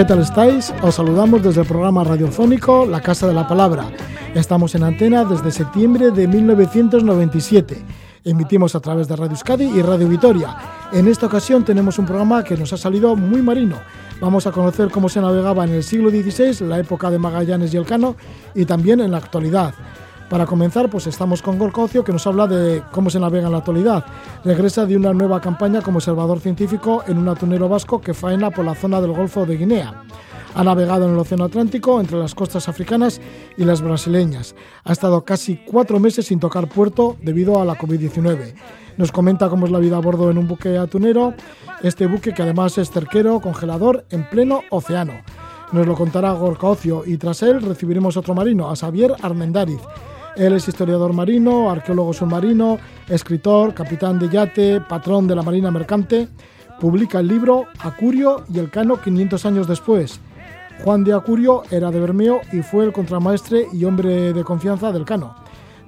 ¿Qué tal estáis? Os saludamos desde el programa radiofónico La Casa de la Palabra. Estamos en antena desde septiembre de 1997. Emitimos a través de Radio Euskadi y Radio Vitoria. En esta ocasión tenemos un programa que nos ha salido muy marino. Vamos a conocer cómo se navegaba en el siglo XVI, la época de Magallanes y Elcano, y también en la actualidad. Para comenzar, pues estamos con Golcocio, que nos habla de cómo se navega en la actualidad. Regresa de una nueva campaña como observador científico en un atunero vasco que faena por la zona del Golfo de Guinea. Ha navegado en el Océano Atlántico entre las costas africanas y las brasileñas. Ha estado casi cuatro meses sin tocar puerto debido a la COVID-19. Nos comenta cómo es la vida a bordo en un buque atunero, este buque que además es cerquero, congelador, en pleno océano. Nos lo contará Gorka Ocio y tras él recibiremos otro marino, a Xavier Armendáriz, él es historiador marino, arqueólogo submarino, escritor, capitán de yate, patrón de la Marina Mercante. Publica el libro Acurio y el Cano 500 años después. Juan de Acurio era de Bermeo y fue el contramaestre y hombre de confianza del Cano.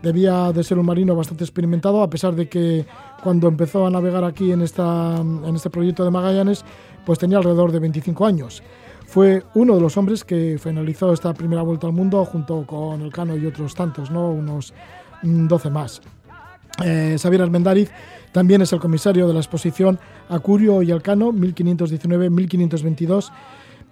Debía de ser un marino bastante experimentado, a pesar de que cuando empezó a navegar aquí en, esta, en este proyecto de Magallanes, pues tenía alrededor de 25 años. Fue uno de los hombres que finalizó esta primera vuelta al mundo junto con el Cano y otros tantos, ¿no? unos 12 mm, más. Eh, Xavier Armendáriz también es el comisario de la exposición Acurio y Elcano 1519-1522,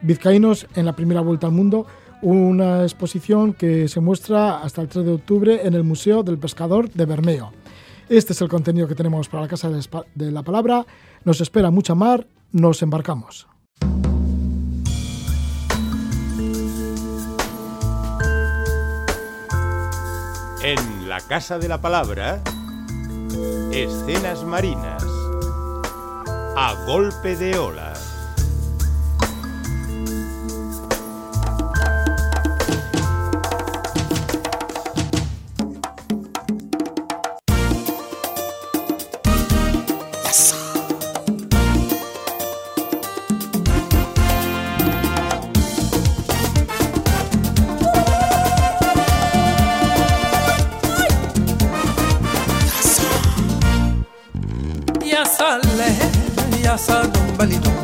Vizcaínos en la primera vuelta al mundo, una exposición que se muestra hasta el 3 de octubre en el Museo del Pescador de Bermeo. Este es el contenido que tenemos para la Casa de la Palabra. Nos espera mucha mar, nos embarcamos. En la Casa de la Palabra, escenas marinas, a golpe de ola.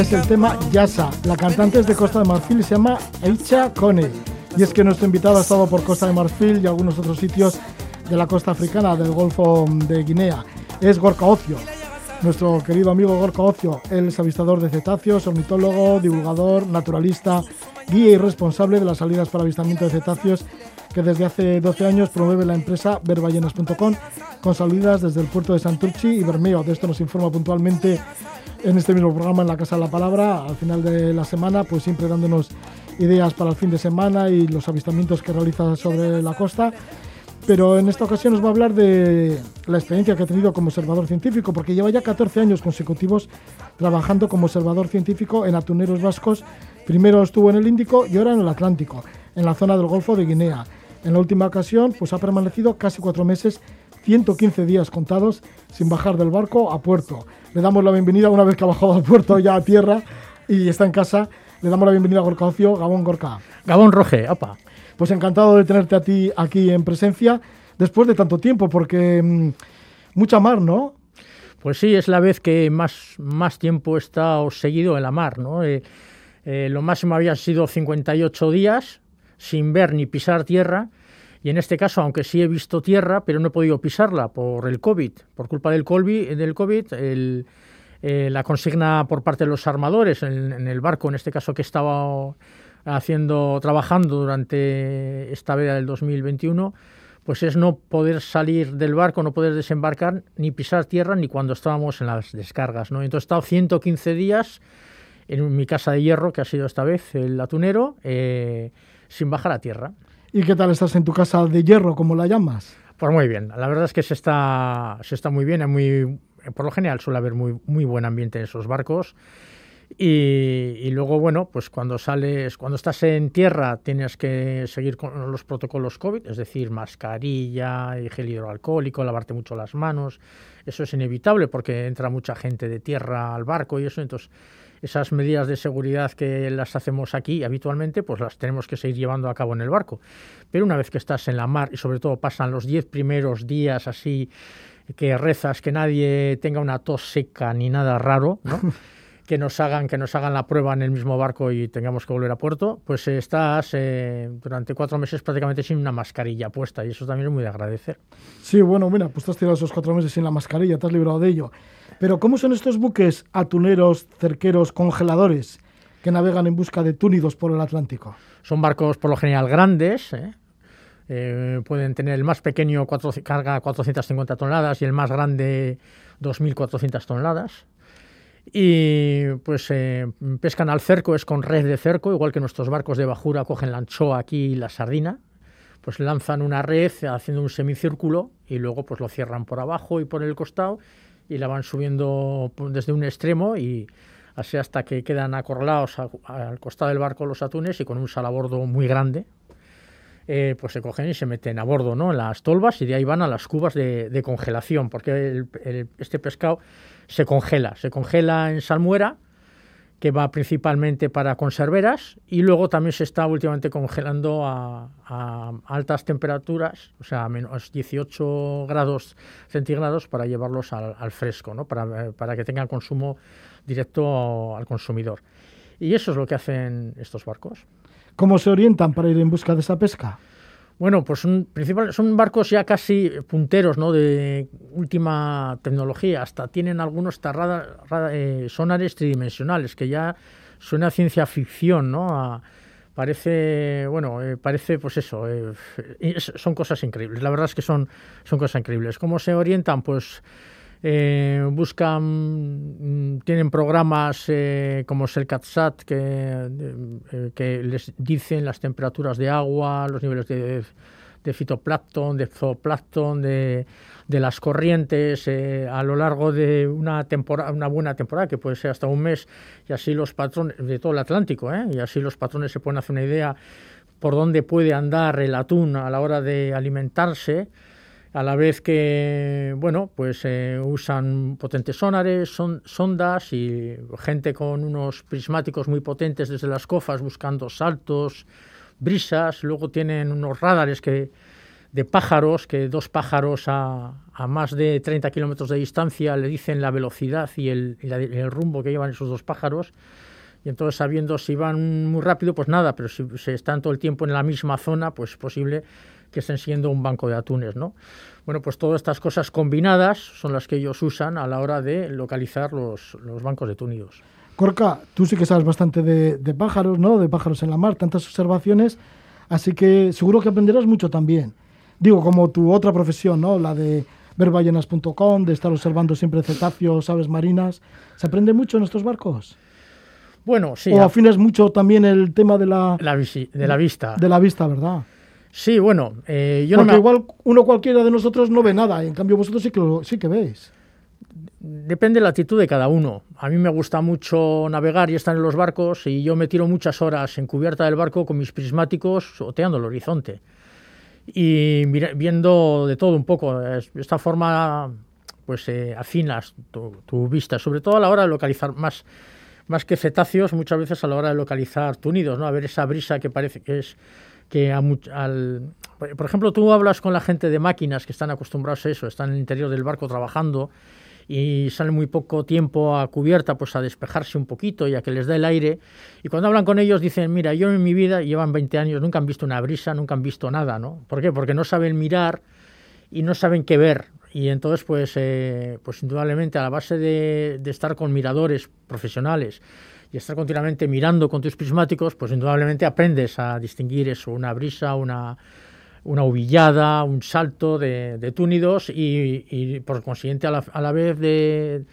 Es el tema Yasa. La cantante es de Costa de Marfil y se llama Eicha Kone. Y es que nuestro invitado ha estado por Costa de Marfil y algunos otros sitios de la costa africana, del Golfo de Guinea. Es Gorka Ocio, nuestro querido amigo Gorka Ocio. Él es avistador de cetáceos, ornitólogo, divulgador, naturalista, guía y responsable de las salidas para avistamiento de cetáceos que desde hace 12 años promueve la empresa verballenas.com con salidas desde el puerto de Santurchi y Bermeo. De esto nos informa puntualmente en este mismo programa en la Casa de la Palabra al final de la semana, pues siempre dándonos ideas para el fin de semana y los avistamientos que realiza sobre la costa. Pero en esta ocasión nos va a hablar de la experiencia que ha tenido como observador científico, porque lleva ya 14 años consecutivos trabajando como observador científico en atuneros vascos. Primero estuvo en el Índico y ahora en el Atlántico, en la zona del Golfo de Guinea. En la última ocasión, pues ha permanecido casi cuatro meses, 115 días contados, sin bajar del barco a puerto. Le damos la bienvenida una vez que ha bajado al puerto ya a tierra y está en casa. Le damos la bienvenida a Gorka Ocio, Gabón Gorka. Gabón Roge, apa. Pues encantado de tenerte a ti aquí en presencia después de tanto tiempo, porque mm, mucha mar, ¿no? Pues sí, es la vez que más, más tiempo he estado seguido en la mar, ¿no? Eh, eh, lo máximo había sido 58 días sin ver ni pisar tierra. Y en este caso, aunque sí he visto tierra, pero no he podido pisarla por el COVID, por culpa del COVID, del COVID el, eh, la consigna por parte de los armadores en, el barco, en este caso que estaba haciendo, trabajando durante esta veda del 2021, pues es no poder salir del barco, no poder desembarcar, ni pisar tierra, ni cuando estábamos en las descargas. ¿no? Entonces he estado 115 días en mi casa de hierro, que ha sido esta vez el atunero, eh, sin bajar a tierra. ¿Y qué tal estás en tu casa de hierro, como la llamas? Pues muy bien, la verdad es que se está, se está muy bien, muy, por lo general suele haber muy, muy buen ambiente en esos barcos. Y, luego, bueno, pues cuando sales, cuando estás en tierra tienes que seguir con los protocolos COVID, es decir, mascarilla gel hidroalcohólico, lavarte mucho las manos. Eso es inevitable porque entra mucha gente de tierra al barco y eso, entonces esas medidas de seguridad que las hacemos aquí habitualmente, pues las tenemos que seguir llevando a cabo en el barco. Pero una vez que estás en la mar y sobre todo pasan los diez primeros días así que rezas que nadie tenga una tos seca ni nada raro, ¿no? que nos hagan que nos hagan la prueba en el mismo barco y tengamos que volver a puerto, pues estás eh, durante cuatro meses prácticamente sin una mascarilla puesta y eso también es muy de agradecer. Sí, bueno, mira, pues te has tirado esos cuatro meses sin la mascarilla, te has librado de ello. Pero ¿cómo son estos buques atuneros, cerqueros, congeladores que navegan en busca de túnidos por el Atlántico? Son barcos por lo general grandes, ¿eh? Eh, pueden tener el más pequeño cuatro, carga 450 toneladas y el más grande 2.400 toneladas. Y pues eh, pescan al cerco, es con red de cerco, igual que nuestros barcos de bajura cogen la anchoa aquí y la sardina. Pues lanzan una red haciendo un semicírculo y luego pues lo cierran por abajo y por el costado y la van subiendo pues, desde un extremo y así hasta que quedan acorralados al costado del barco los atunes y con un salabordo muy grande, eh, pues se cogen y se meten a bordo, ¿no? En las tolvas y de ahí van a las cubas de, congelación, porque este pescado se congela, se congela en salmuera, que va principalmente para conserveras, y luego también se está últimamente congelando a, altas temperaturas, o sea, a menos 18 grados centígrados para llevarlos al, fresco, ¿no? Para, para que tengan consumo directo al consumidor. Y eso es lo que hacen estos barcos. ¿Cómo se orientan para ir en busca de esa pesca? Bueno, pues son, son barcos ya casi punteros, ¿no? De última tecnología. Hasta tienen algunos eh, sonares tridimensionales, que ya suena a ciencia ficción, ¿no? parece, bueno, eh, parece, pues eso, eh, son cosas increíbles. La verdad es que son, son cosas increíbles. ¿Cómo se orientan? Pues eh, buscan, mm, tienen programas eh, como es el CatSat que, eh, que les dicen las temperaturas de agua, los niveles de, de fitoplancton, de zooplancton, de, las corrientes a lo largo de una temporada, una buena temporada que puede ser hasta un mes y así los patrones de todo el Atlántico, y así los patrones se pueden hacer una idea por dónde puede andar el atún a la hora de alimentarse a la vez que bueno pues eh, usan potentes sonares, son, sondas y gente con unos prismáticos muy potentes desde las cofas buscando saltos, brisas, luego tienen unos radares que de pájaros, que dos pájaros a, más de 30 kilómetros de distancia le dicen la velocidad y el, el, rumbo que llevan esos dos pájaros. Y entonces sabiendo si van muy rápido, pues nada, pero si se están todo el tiempo en la misma zona, pues es posible que estén siendo un banco de atunes, ¿no? Bueno, pues todas estas cosas combinadas son las que ellos usan a la hora de localizar los, los bancos de túnidos. Corca, tú sí que sabes bastante de, de, pájaros, ¿no? De pájaros en la mar, tantas observaciones, así que seguro que aprenderás mucho también. Digo, como tu otra profesión, ¿no? La de verballenas.com, de estar observando siempre cetáceos, aves marinas. ¿Se aprende mucho en estos barcos? Bueno, sí. O afinas mucho también el tema de la... la de la vista. De la vista, ¿verdad? Sí, bueno, eh, yo Porque igual uno cualquiera de nosotros no ve nada, en cambio vosotros sí que, sí que veis. Depende de la actitud de cada uno. A mí me gusta mucho navegar y estar en los barcos y yo me tiro muchas horas en cubierta del barco con mis prismáticos oteando el horizonte y viendo de todo un poco. Esta forma, pues eh, afinas tu, tu, vista, sobre todo a la hora de localizar más, más que cetáceos, muchas veces a la hora de localizar túnidos, ¿no? A ver esa brisa que parece que es que al, por ejemplo, tú hablas con la gente de máquinas que están acostumbrados a eso, están en el interior del barco trabajando y salen muy poco tiempo a cubierta pues a despejarse un poquito y a que les dé el aire. Y cuando hablan con ellos dicen mira yo en mi vida llevan 20 años nunca han visto una brisa nunca han visto nada no ¿por qué? porque no saben mirar y no saben qué ver. Y entonces pues eh, pues indudablemente a la base de, de estar con miradores profesionales y estar continuamente mirando con tus prismáticos, pues indudablemente aprendes a distinguir eso, una brisa, una, una uvillada, un salto de, túnidos y, por consiguiente a la, vez de,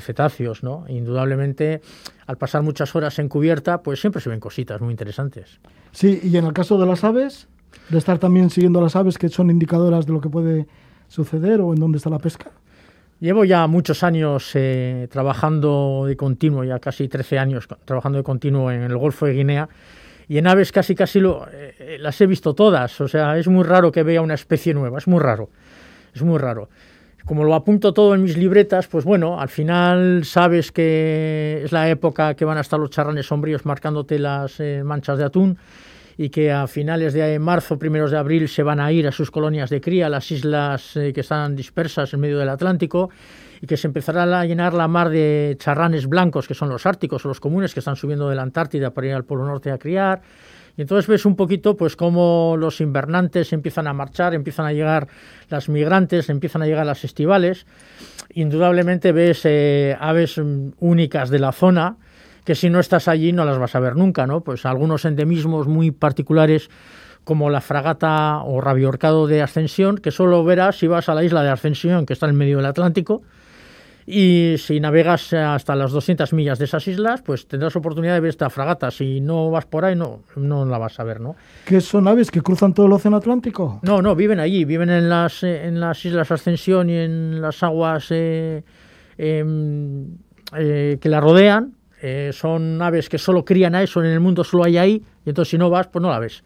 cetáceos, ¿no? Indudablemente, al pasar muchas horas en cubierta, pues siempre se ven cositas muy interesantes. Sí, y en el caso de las aves, de estar también siguiendo las aves que son indicadoras de lo que puede suceder o en dónde está la pesca. Llevo ya muchos años eh, trabajando de continuo, ya casi 13 años trabajando de continuo en el Golfo de Guinea. Y en aves casi casi lo, eh, las he visto todas, o sea, es muy raro que vea una especie nueva, es muy raro, es muy raro. Como lo apunto todo en mis libretas, pues bueno, al final sabes que es la época que van a estar los charranes sombríos marcándote las eh, manchas de atún y que a finales de marzo, primeros de abril, se van a ir a sus colonias de cría, las islas eh, que están dispersas en medio del Atlántico, y que se empezará a llenar la mar de charranes blancos, que son los árticos o los comunes, que están subiendo de la Antártida para ir al Polo Norte a criar. Y entonces ves un poquito pues cómo los invernantes empiezan a marchar, empiezan a llegar las migrantes, empiezan a llegar las estivales. Indudablemente ves eh, aves mm, únicas de la zona, que si no estás allí no las vas a ver nunca, ¿no? Pues algunos endemismos muy particulares como la fragata o rabiorcado de Ascensión, que solo verás si vas a la isla de Ascensión, que está en medio del Atlántico, y si navegas hasta las 200 millas de esas islas, pues tendrás oportunidad de ver esta fragata. Si no vas por ahí, no, no la vas a ver, ¿no? ¿Qué son aves que cruzan todo el Océano Atlántico? No, no, viven allí, viven en las, eh, en las islas Ascensión y en las aguas eh, em, eh, que la rodean, eh, son aves que solo crían a eso, en el mundo solo hay ahí, y entonces si no vas, pues no la ves.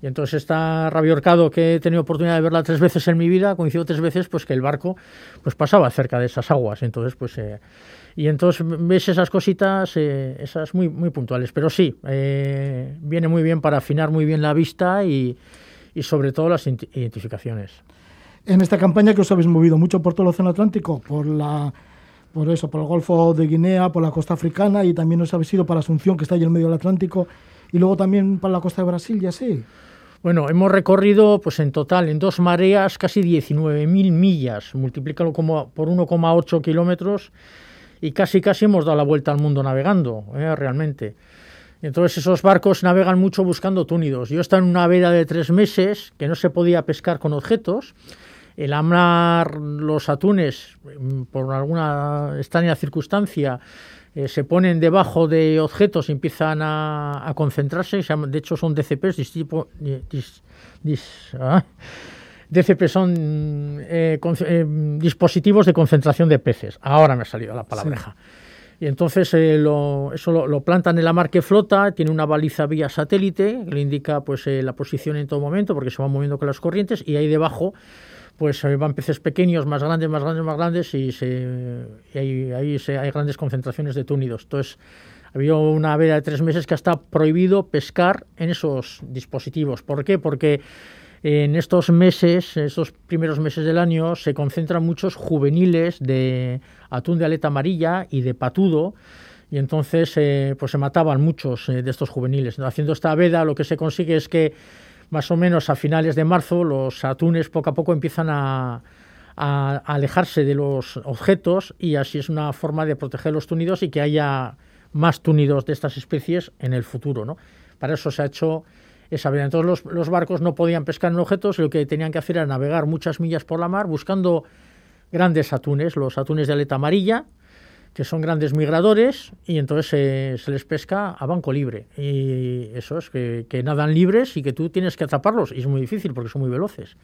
Y entonces está rabiorcado que he tenido oportunidad de verla tres veces en mi vida, coincidió tres veces pues que el barco pues pasaba cerca de esas aguas, entonces pues eh, y entonces ves esas cositas, eh, esas muy muy puntuales, pero sí viene muy bien para afinar muy bien la vista y, y sobre todo las identificaciones. En esta campaña que os habéis movido mucho por todo el Océano Atlántico, por la por eso, por el Golfo de Guinea, por la costa africana y también nos habéis ido para Asunción, que está ahí en medio del Atlántico, y luego también para la costa de Brasil y así. Bueno, hemos recorrido pues en total en dos mareas casi 19.000 millas, multiplícalo como por 1,8 kilómetros y casi casi hemos dado la vuelta al mundo navegando, ¿eh? realmente. Entonces esos barcos navegan mucho buscando túnidos. Yo estaba en una veda de tres meses que no se podía pescar con objetos el amar los atunes, mm, por alguna extraña circunstancia, eh, se ponen debajo de objetos y empiezan a, concentrarse. De hecho, son DCPs, ah, DCP son eh, eh, dispositivos de concentración de peces. Ahora me ha salido la palabreja. Y entonces eso lo, plantan en la mar que flota, tiene una baliza vía satélite que le indica pues, la posición en todo momento porque se van moviendo con las corrientes y ahí debajo pues van peces pequeños, más grandes, más grandes, más grandes y, se, ahí, hay grandes concentraciones de túnidos. Entonces, había una veda de tres meses que está prohibido pescar en esos dispositivos. ¿Por qué? Porque en estos meses, en estos primeros meses del año, se concentran muchos juveniles de atún de aleta amarilla y de patudo, y entonces eh, pues se mataban muchos eh, de estos juveniles. Haciendo esta veda lo que se consigue es que más o menos a finales de marzo los atunes poco a poco empiezan a, alejarse de los objetos y así es una forma de proteger los túnidos y que haya más túnidos de estas especies en el futuro. ¿no? Para eso se ha hecho esa veda. Entonces los, barcos no podían pescar en objetos lo que tenían que hacer era navegar muchas millas por la mar buscando grandes atunes, los atunes de aleta amarilla, que son grandes migradores y entonces se les pesca a banco libre. Y eso es, que, nadan libres y que tú tienes que atraparlos. Y es muy difícil porque son muy veloces.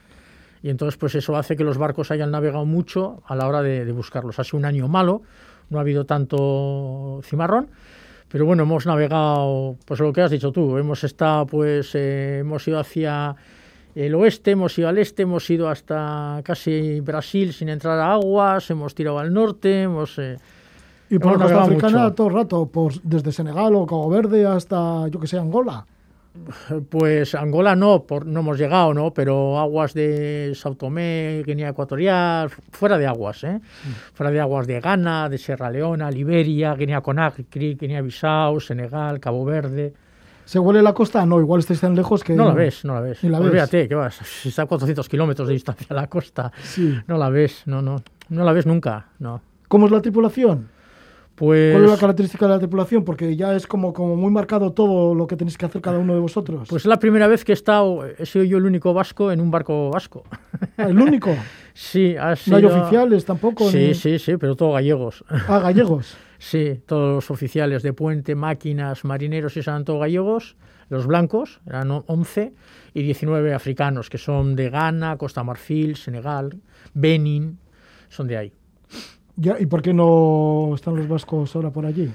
Y entonces pues eso hace que los barcos hayan navegado mucho a la hora de, buscarlos. Ha sido un año malo, no ha habido tanto cimarrón. Pero bueno, hemos navegado, pues lo que has dicho tú, hemos estado, pues, eh, hemos ido hacia el oeste, hemos ido al este, hemos ido hasta casi Brasil sin entrar a aguas, hemos tirado al norte, hemos... Eh, y por la costa africana todo el rato, por, desde Senegal o Cabo Verde hasta, yo que sé, Angola. Pues Angola no, por, no hemos llegado, ¿no? Pero aguas de Sao Tomé, Guinea Ecuatorial, fuera de aguas, ¿eh? Mm. Fuera de aguas de Ghana, de Sierra Leona, Liberia, Guinea Conakry, Guinea Bissau, Senegal, Cabo Verde. ¿Se huele la costa? No, igual estáis tan lejos que... No la ves, no la ves. La Olvídate, que vas, si está a 400 kilómetros de distancia a la costa, sí. no la ves, no, no, no la ves nunca, no. ¿Cómo es la tripulación? Pues, ¿Cuál es la característica de la tripulación? Porque ya es como, como muy marcado todo lo que tenéis que hacer cada uno de vosotros. Pues es la primera vez que he estado, he sido yo el único vasco en un barco vasco. Ah, ¿El único? sí, ha ¿No sido... hay oficiales tampoco? Sí, ni- sí, sí, pero todos gallegos. Ah, gallegos. Sí, todos los oficiales de puente, máquinas, marineros y eran todos gallegos, los blancos, eran o- 11, y 19 africanos, que son de Ghana, Costa Marfil, Senegal, Benin, son de ahí. Ya, ¿Y por qué no están los vascos ahora por allí?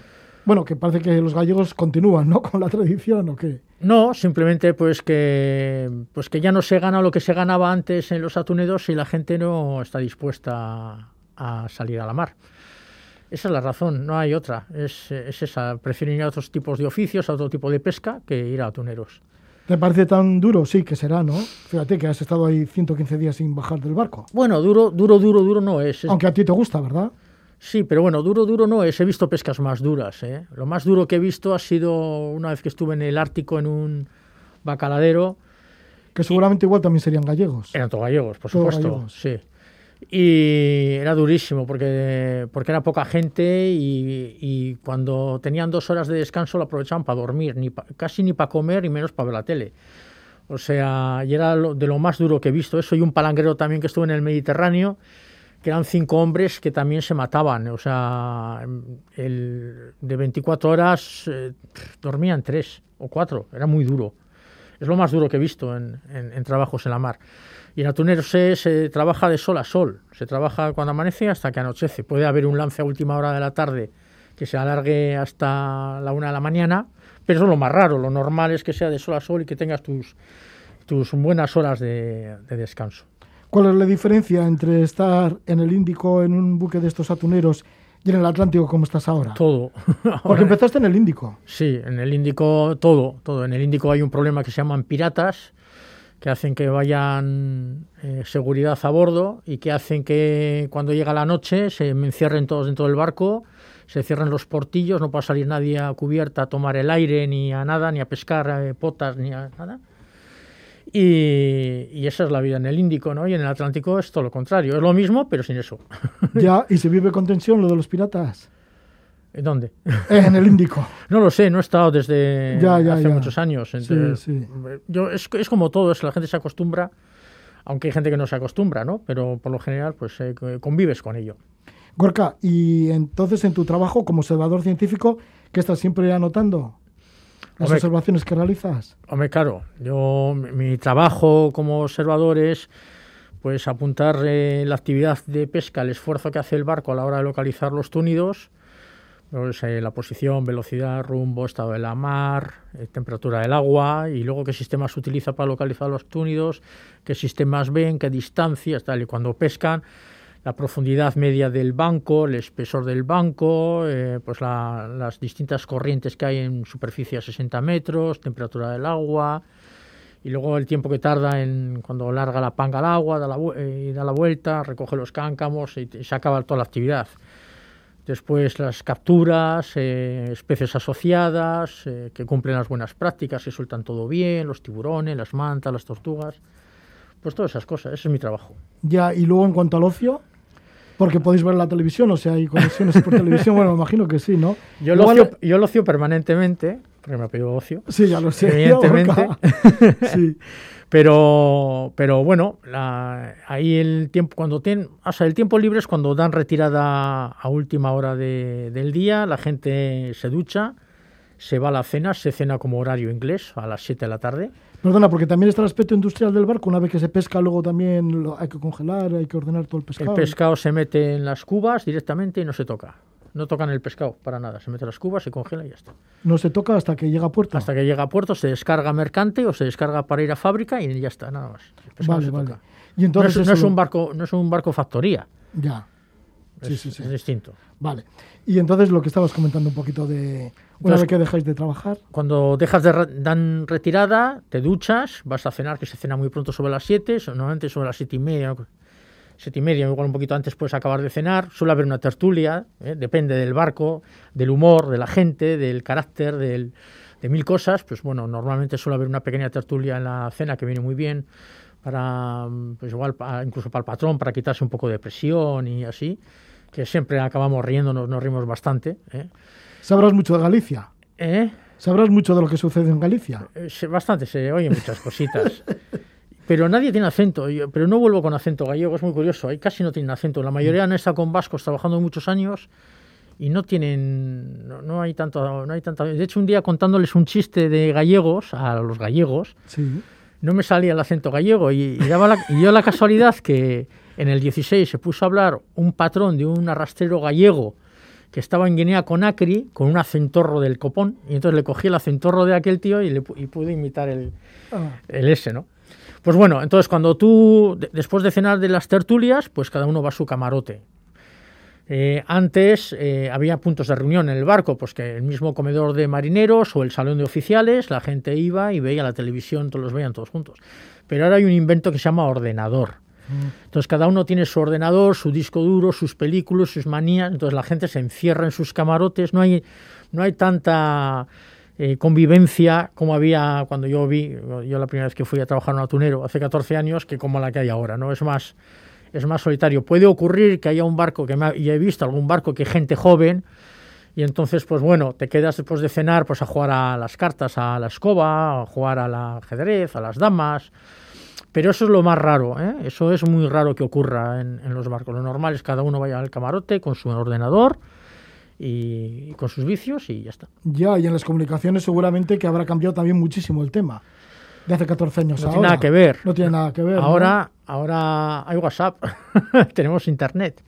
Bueno, que parece que los gallegos continúan, ¿no? Con la tradición, ¿o qué? No, simplemente pues que, pues que ya no se gana lo que se ganaba antes en los atuneros y la gente no está dispuesta a salir a la mar. Esa es la razón, no hay otra. Es, es esa. Prefieren ir a otros tipos de oficios, a otro tipo de pesca, que ir a atuneros. ¿Te parece tan duro? Sí, que será, ¿no? Fíjate que has estado ahí 115 días sin bajar del barco. Bueno, duro, duro, duro, duro no es. Aunque a ti te gusta, ¿verdad? Sí, pero bueno, duro, duro no es. He visto pescas más duras. ¿eh? Lo más duro que he visto ha sido una vez que estuve en el Ártico en un bacaladero. Que seguramente igual también serían gallegos. Eran todos gallegos, por supuesto. gallegos. Sí. Y era durísimo porque, porque era poca gente y, y cuando tenían dos horas de descanso lo aprovechaban para dormir, ni pa- casi ni para comer y menos para ver la tele. O sea, y era lo- de lo más duro que he visto eso. Y un palangrero también que estuvo en el Mediterráneo, que eran cinco hombres que también se mataban. O sea, el, de 24 horas eh, dormían tres o cuatro. Era muy duro. Es lo más duro que he visto en, en- en trabajos en la mar. Y en atuneros se, se trabaja de sol a sol. Se trabaja cuando amanece hasta que anochece. Puede haber un lance a última hora de la tarde que se alargue hasta la una de la mañana, pero eso es lo más raro. Lo normal es que sea de sol a sol y que tengas tus, tus buenas horas de, de descanso. ¿Cuál es la diferencia entre estar en el Índico en un buque de estos atuneros y en el Atlántico como estás ahora? Todo. Porque empezaste en el Índico. Sí, en el Índico todo, todo. En el Índico hay un problema que se llaman piratas, que hacen que vayan eh, seguridad a bordo y que hacen que cuando llega la noche se encierren todos dentro del barco, se cierran los portillos, no pueda salir nadie a cubierta a tomar el aire, ni a nada, ni a pescar eh, potas, ni a nada. Y esa es la vida en el Índico, ¿no? Y en el Atlántico es todo lo contrario. Es lo mismo, pero sin eso. Ya, y se vive con tensión lo de los piratas. ¿Dónde? Eh, en el Índico. No lo sé, no he estado desde Ya, ya, hace ya. muchos años. entonces, sí. Yo, es, es como todo, es, la gente se acostumbra, aunque hay gente que no se acostumbra, ¿no? Pero por lo general, pues eh, convives con ello. Gorka, y entonces en tu trabajo como observador científico, ¿qué estás siempre anotando? Las Hombre, observaciones que realizas. Hombre, claro, yo, mi, mi trabajo como observador es pues apuntar eh, la actividad de pesca, el esfuerzo que hace el barco a la hora de localizar los túnidos, pues, la posición, velocidad, rumbo, estado de la mar, eh, temperatura del agua y luego qué sistemas utiliza para localizar los túnidos, qué sistemas ven, qué distancias, tal. Y cuando pescan, la profundidad media del banco, el espesor del banco, eh, pues la- las distintas corrientes que hay en superficie a 60 metros, temperatura del agua, y luego el tiempo que tarda en cuando larga la panga al agua, da la, da la vuelta, recoge los cáncamos y se acaba toda la actividad. Después las capturas, eh, especies asociadas, eh, que cumplen las buenas prácticas, que sueltan todo bien, los tiburones, las mantas, las tortugas, pues todas esas cosas, ese es mi trabajo. Ya, y luego en cuanto al ocio, porque podéis ver la televisión, o sea, hay conexiones por televisión, bueno, me imagino que sí, ¿no? Yo lo, ocio, yo lo ocio permanentemente, porque me ha pedido ocio, Sí, ya lo sé. evidentemente. Sí. Pero, pero bueno, la- ahí el tiempo, cuando tienen, o sea, el tiempo libre es cuando dan retirada a última hora de- del día, la gente se ducha, se va a la cena, se cena como horario inglés a las 7 de la tarde. Perdona, porque también está el aspecto industrial del barco. Una vez que se pesca, luego también lo- hay que congelar, hay que ordenar todo el pescado. El pescado se mete en las cubas directamente y no se toca. No tocan el pescado para nada. Se mete las cubas, se congela y ya está. No se toca hasta que llega a puerto. Hasta que llega a puerto, se descarga mercante o se descarga para ir a fábrica y ya está, nada más. El Vale, vale. toca. Y entonces no, es, no un barco, no es un barco factoría. Ya. Sí, es, sí, sí. es distinto. Vale. Y entonces lo que estabas comentando un poquito de... Una Entonces- vez que dejáis de trabajar, Cuando dejas de re- dan retirada, te duchas, vas a cenar, que se cena muy pronto sobre las 7, so- normalmente sobre las 7 y media, ¿no? 7 y media, igual un poquito antes puedes acabar de cenar. Suele haber una tertulia, ¿eh? depende del barco, del humor, de la gente, del carácter, del- de mil cosas. Pues bueno, normalmente suele haber una pequeña tertulia en la cena que viene muy bien para, pues igual, pa- incluso para el patrón, para quitarse un poco de presión y así. que siempre acabamos riéndonos, nos rimos bastante. ¿eh? Sabrás mucho de Galicia. ¿Eh? Sabrás mucho de lo que sucede en Galicia. Eh, bastante, se oyen muchas cositas. Pero nadie tiene acento, yo- pero no vuelvo con acento gallego, es muy curioso, ahí casi no tienen acento. La mayoría han estado con vascos trabajando muchos años y no tienen, no, no hay tanto, no hay tanta. De hecho, un día contándoles un chiste de gallegos a los gallegos, Sí. no me salía el acento gallego y, y daba la, y dio la casualidad que en el 16 se puso a hablar un patrón de un arrastrero gallego que estaba en Guinea Conakry con un acentorro del copón y entonces le cogí el acentorro de aquel tío y, le, y pude imitar el, Ah, el S, ¿no? Pues bueno, entonces cuando tú, de- después de cenar de las tertulias, pues cada uno va a su camarote. Eh, antes eh, había puntos de reunión en el barco, pues que el mismo comedor de marineros o el salón de oficiales, la gente iba y veía la televisión, todos los veían todos juntos. Pero ahora hay un invento que se llama ordenador. Entonces cada uno tiene su ordenador, su disco duro, sus películas, sus manías. Entonces la gente se encierra en sus camarotes. No hay, no hay tanta eh, convivencia como había cuando yo vi, yo la primera vez que fui a trabajar en un atunero hace 14 años, que como la que hay ahora. No es más, es más solitario. Puede ocurrir que haya un barco que me ha- y he visto algún barco que gente joven y entonces pues bueno te quedas después de cenar pues a jugar a las cartas, a la escoba, a jugar al ajedrez, a las damas. Pero eso es lo más raro, ¿eh? eso es muy raro que ocurra en, en los barcos. Lo normal es que cada uno vaya al camarote con su ordenador y, con sus vicios y ya está. Ya, y en las comunicaciones seguramente que habrá cambiado también muchísimo el tema. De hace 14 años No ahora. tiene nada que ver. No tiene nada que ver. ¿no? Ahora, ahora hay WhatsApp, tenemos internet.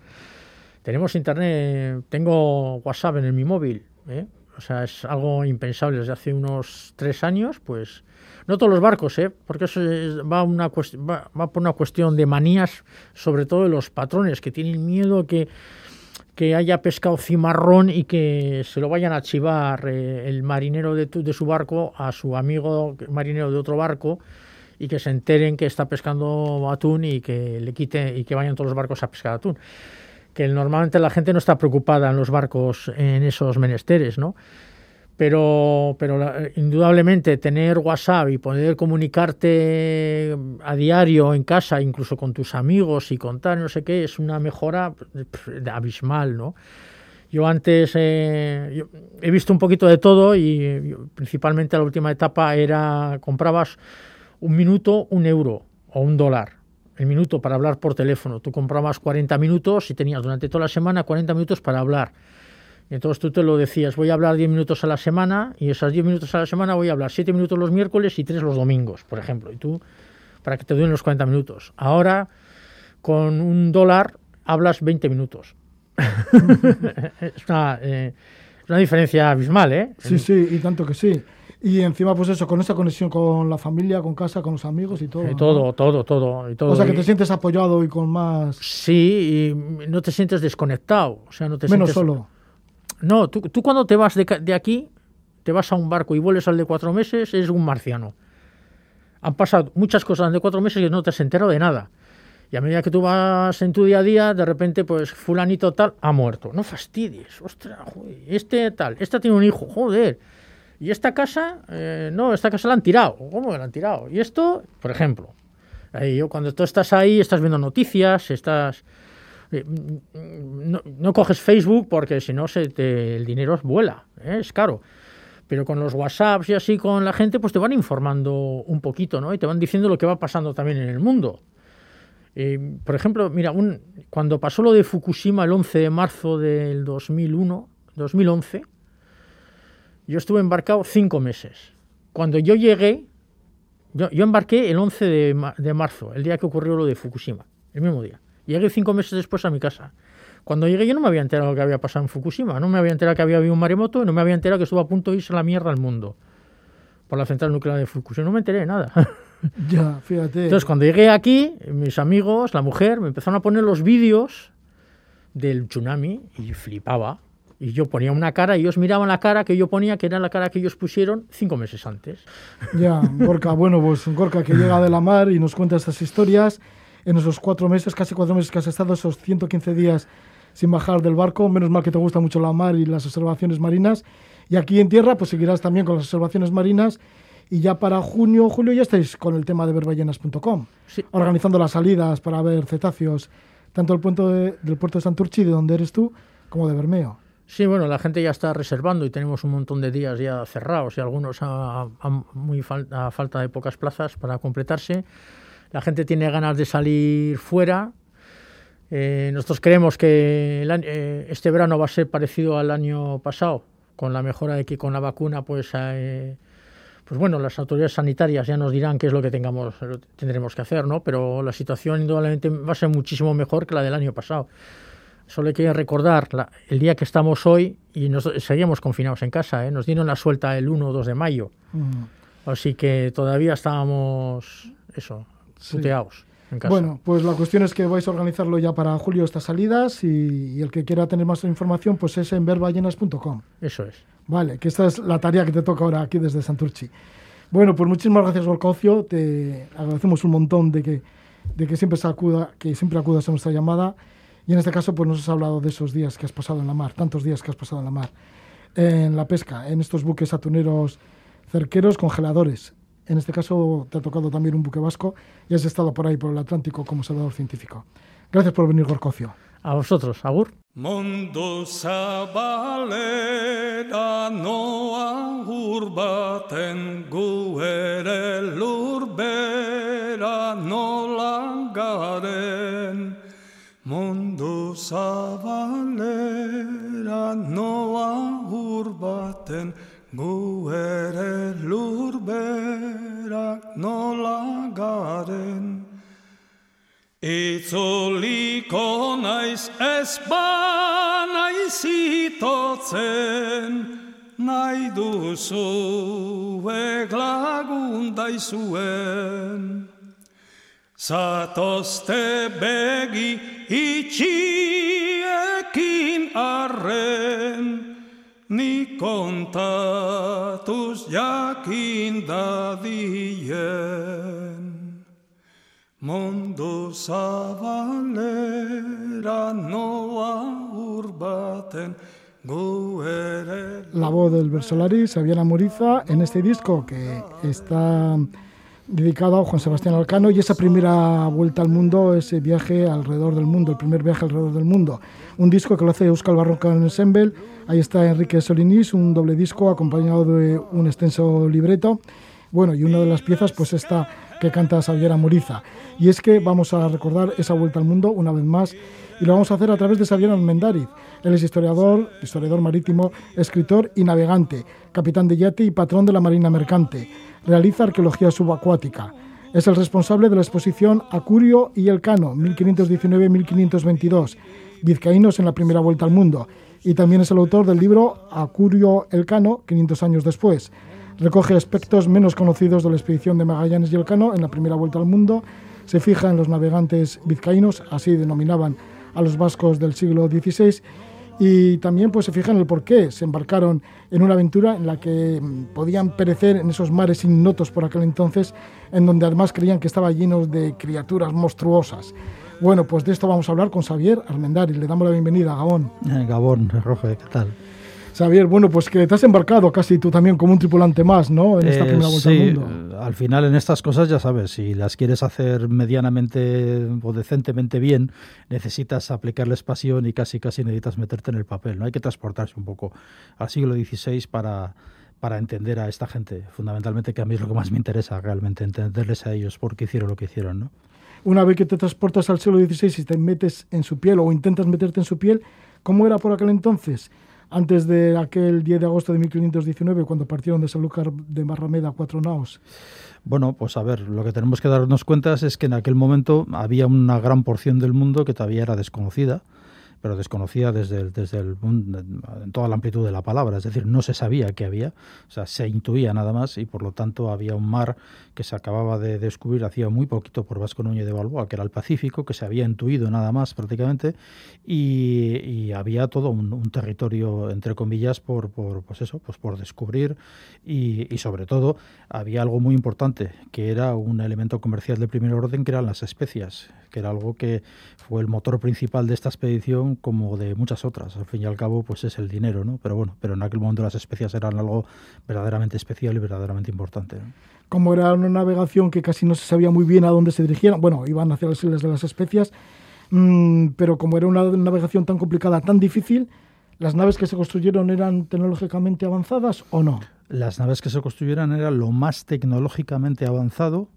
Tenemos internet, tengo WhatsApp en mi móvil. ¿eh? O sea, es algo impensable desde hace unos tres años, pues no todos los barcos, ¿eh? porque eso es- va, una va, va por una cuestión de manías, sobre todo de los patrones que tienen miedo que, que haya pescado cimarrón y que se lo vayan a chivar eh, el marinero de, su barco a su amigo marinero de otro barco y que se enteren que está pescando atún y que le quite y que vayan todos los barcos a pescar atún. Que normalmente la gente no está preocupada en los barcos en esos menesteres, ¿no? Pero, pero indudablemente tener WhatsApp y poder comunicarte a diario en casa, incluso con tus amigos y contar no sé qué, es una mejora abismal, ¿no? Yo antes eh, he visto un poquito de todo y principalmente la última etapa era comprabas un minuto, un euro o un dólar. El minuto para hablar por teléfono. Tú comprabas 40 minutos y tenías durante toda la semana 40 minutos para hablar. Y entonces tú te lo decías, voy a hablar 10 minutos a la semana y esas 10 minutos a la semana voy a hablar 7 minutos los miércoles y 3 los domingos, por ejemplo. Y tú, para que te duren los 40 minutos. Ahora, con un dólar, hablas 20 minutos. es, una, eh, es una diferencia abismal, ¿eh? Sí, sí, y tanto que sí. Y encima, pues eso, con esa conexión con la familia, con casa, con los amigos y todo. Eh, ¿no? todo, todo, todo, y todo. O sea, que Y- te sientes apoyado y con más. Sí, y no te sientes desconectado. O sea, no te menos sientes... solo. No, tú, tú cuando te vas de, de aquí, te vas a un barco y vuelves al de cuatro meses, es un marciano. Han pasado muchas cosas de cuatro meses y no te has enterado de nada. Y a medida que tú vas en tu día a día, de repente, pues fulanito tal ha muerto. No fastidies, ostras, joder, este tal, esta tiene un hijo, joder. Y esta casa, eh, no, esta casa la han tirado. ¿Cómo la han tirado? Y esto, por ejemplo, ahí yo, cuando tú estás ahí, estás viendo noticias, estás... eh, No, no coges Facebook porque si no el dinero vuela, ¿eh? es caro. Pero con los WhatsApps y así con la gente, pues te van informando un poquito, ¿no? Y te van diciendo lo que va pasando también en el mundo. Eh, por ejemplo, mira, un, cuando pasó lo de Fukushima el 11 de marzo del 2001, 2011, yo estuve embarcado cinco meses. Cuando yo llegué, yo, embarqué el 11 de, de marzo, el día que ocurrió lo de Fukushima, el mismo día. Llegué cinco meses después a mi casa. Cuando llegué yo no me había enterado de lo que había pasado en Fukushima, no me había enterado que había habido un maremoto no me había enterado que estuvo a punto de irse la mierda al mundo por la central nuclear de Fukushima. No me enteré de nada. Ya, fíjate. Entonces, cuando llegué aquí, mis amigos, la mujer, me empezaron a poner los vídeos del tsunami y flipaba. Y yo ponía una cara y ellos miraban la cara que yo ponía, que era la cara que ellos pusieron cinco meses antes. Ya, Gorka, bueno, pues Gorka que llega de la mar y nos cuenta estas historias en esos cuatro meses, casi cuatro meses que has estado, esos 115 días sin bajar del barco. Menos mal que te gusta mucho la mar y las observaciones marinas. Y aquí en tierra, pues seguirás también con las observaciones marinas. Y ya para junio, julio, ya estáis con el tema de verballenas.com, Sí. organizando las salidas para ver cetáceos tanto del puerto de, del puerto de Santurchi, de donde eres tú, como de Bermeo. Sí, bueno, la gente ya está reservando y tenemos un montón de días ya cerrados y algunos a, muy a falta de pocas plazas para completarse. La gente tiene ganas de salir fuera. Eh, nosotros creemos que eh, este verano va a ser parecido al año pasado, con la mejora de que con la vacuna, pues, eh, pues bueno, las autoridades sanitarias ya nos dirán qué es lo que tengamos, tendremos que hacer, ¿no? Pero la situación indudablemente va a ser muchísimo mejor que la del año pasado. Solo hay que recordar el día que estamos hoy y nos, seguíamos confinados en casa. ¿eh? Nos dieron la suelta el 1 o 2 de mayo. Mm. Así que todavía estábamos, eso, En casa. Bueno, pues la cuestión es que vais a organizarlo ya para julio estas salidas y, el que quiera tener más información pues es en verballenas.com. Eso es. Vale, que esta es la tarea que te toca ahora aquí desde Santurchi. Bueno, pues muchísimas gracias, Golcaucio. Te agradecemos un montón de que, de que siempre acuda, que siempre acudas a nuestra llamada y en este caso, pues nos has hablado de esos días que has pasado en la mar, tantos días que has pasado en la mar, en la pesca, en estos buques atuneros cerqueros congeladores. En este caso te ha tocado también un buque vasco y has estado por ahí, por el Atlántico, como salvador científico. Gracias por venir, Gorcocio. A vosotros, Agur. Mundu zabalera noa urbaten gu ere lurberak nola garen. Itzuliko naiz ez ba naiz itotzen, nahi duzu eglagun daizuen. Zatozte begi itxiekin arren, ni kontatuz jakin dadien. Mondo zabalera noa urbaten, La voz del Versolari, Sabiana Moriza, en este disco que está dedicado a Juan Sebastián Alcano y esa primera vuelta al mundo, ese viaje alrededor del mundo, el primer viaje alrededor del mundo. Un disco que lo hace Euskal Barroca Ensemble, ahí está Enrique Solinís, un doble disco acompañado de un extenso libreto. Bueno, y una de las piezas, pues esta que canta Xaviera Muriza. Y es que vamos a recordar esa vuelta al mundo una vez más y lo vamos a hacer a través de Xavier Almendariz. Él es historiador, historiador marítimo, escritor y navegante, capitán de yate y patrón de la Marina Mercante realiza arqueología subacuática. Es el responsable de la exposición Acurio y Elcano, 1519-1522, vizcaínos en la primera vuelta al mundo, y también es el autor del libro Acurio Elcano, 500 años después. Recoge aspectos menos conocidos de la expedición de Magallanes y Elcano en la primera vuelta al mundo, se fija en los navegantes vizcaínos, así denominaban a los vascos del siglo XVI, y también pues se fijan en el por qué se embarcaron en una aventura en la que mm, podían perecer en esos mares ignotos por aquel entonces, en donde además creían que estaba llenos de criaturas monstruosas. Bueno, pues de esto vamos a hablar con Xavier Armendari. Le damos la bienvenida a Gabón. Eh, Gabón, Rojo, ¿qué tal? Xavier, bueno, pues que te has embarcado casi tú también como un tripulante más, ¿no? En esta eh, primera vuelta al mundo. Al final, en estas cosas, ya sabes, si las quieres hacer medianamente o decentemente bien, necesitas aplicarles pasión y casi casi necesitas meterte en el papel, ¿no? Hay que transportarse un poco al siglo XVI para para entender a esta gente, fundamentalmente, que a mí es lo que más me interesa realmente, entenderles a ellos por qué hicieron lo que hicieron, ¿no? Una vez que te transportas al siglo XVI y te metes en su piel o intentas meterte en su piel, ¿cómo era por aquel entonces? antes de aquel 10 de agosto de 1519, cuando partieron de Sanlúcar de Barrameda cuatro naos? Bueno, pues a ver, lo que tenemos que darnos cuenta es que en aquel momento había una gran porción del mundo que todavía era desconocida pero desconocida desde, el, desde el, en toda la amplitud de la palabra, es decir, no se sabía que había, o sea, se intuía nada más y por lo tanto había un mar que se acababa de descubrir hacía muy poquito por Vasco Núñez de Balboa, que era el Pacífico, que se había intuido nada más prácticamente. Y, había todo un, territorio, entre comillas, por, por, pues eso, pues por descubrir. Y, y sobre todo había algo muy importante, que era un elemento comercial de primer orden, que eran las especias, que era algo que fue el motor principal de esta expedición como de muchas otras. Al fin y al cabo, pues es el dinero, ¿no? Pero bueno, pero en aquel momento las especias eran algo verdaderamente especial y verdaderamente importante. Como era una navegación que casi no se sabía muy bien a dónde se dirigían, bueno, iban hacia las islas de las especias, Mm, pero como era una navegación tan complicada, tan difícil, ¿las naves que se construyeron eran tecnológicamente avanzadas o no? Las naves que se construyeron eran lo más tecnológicamente avanzado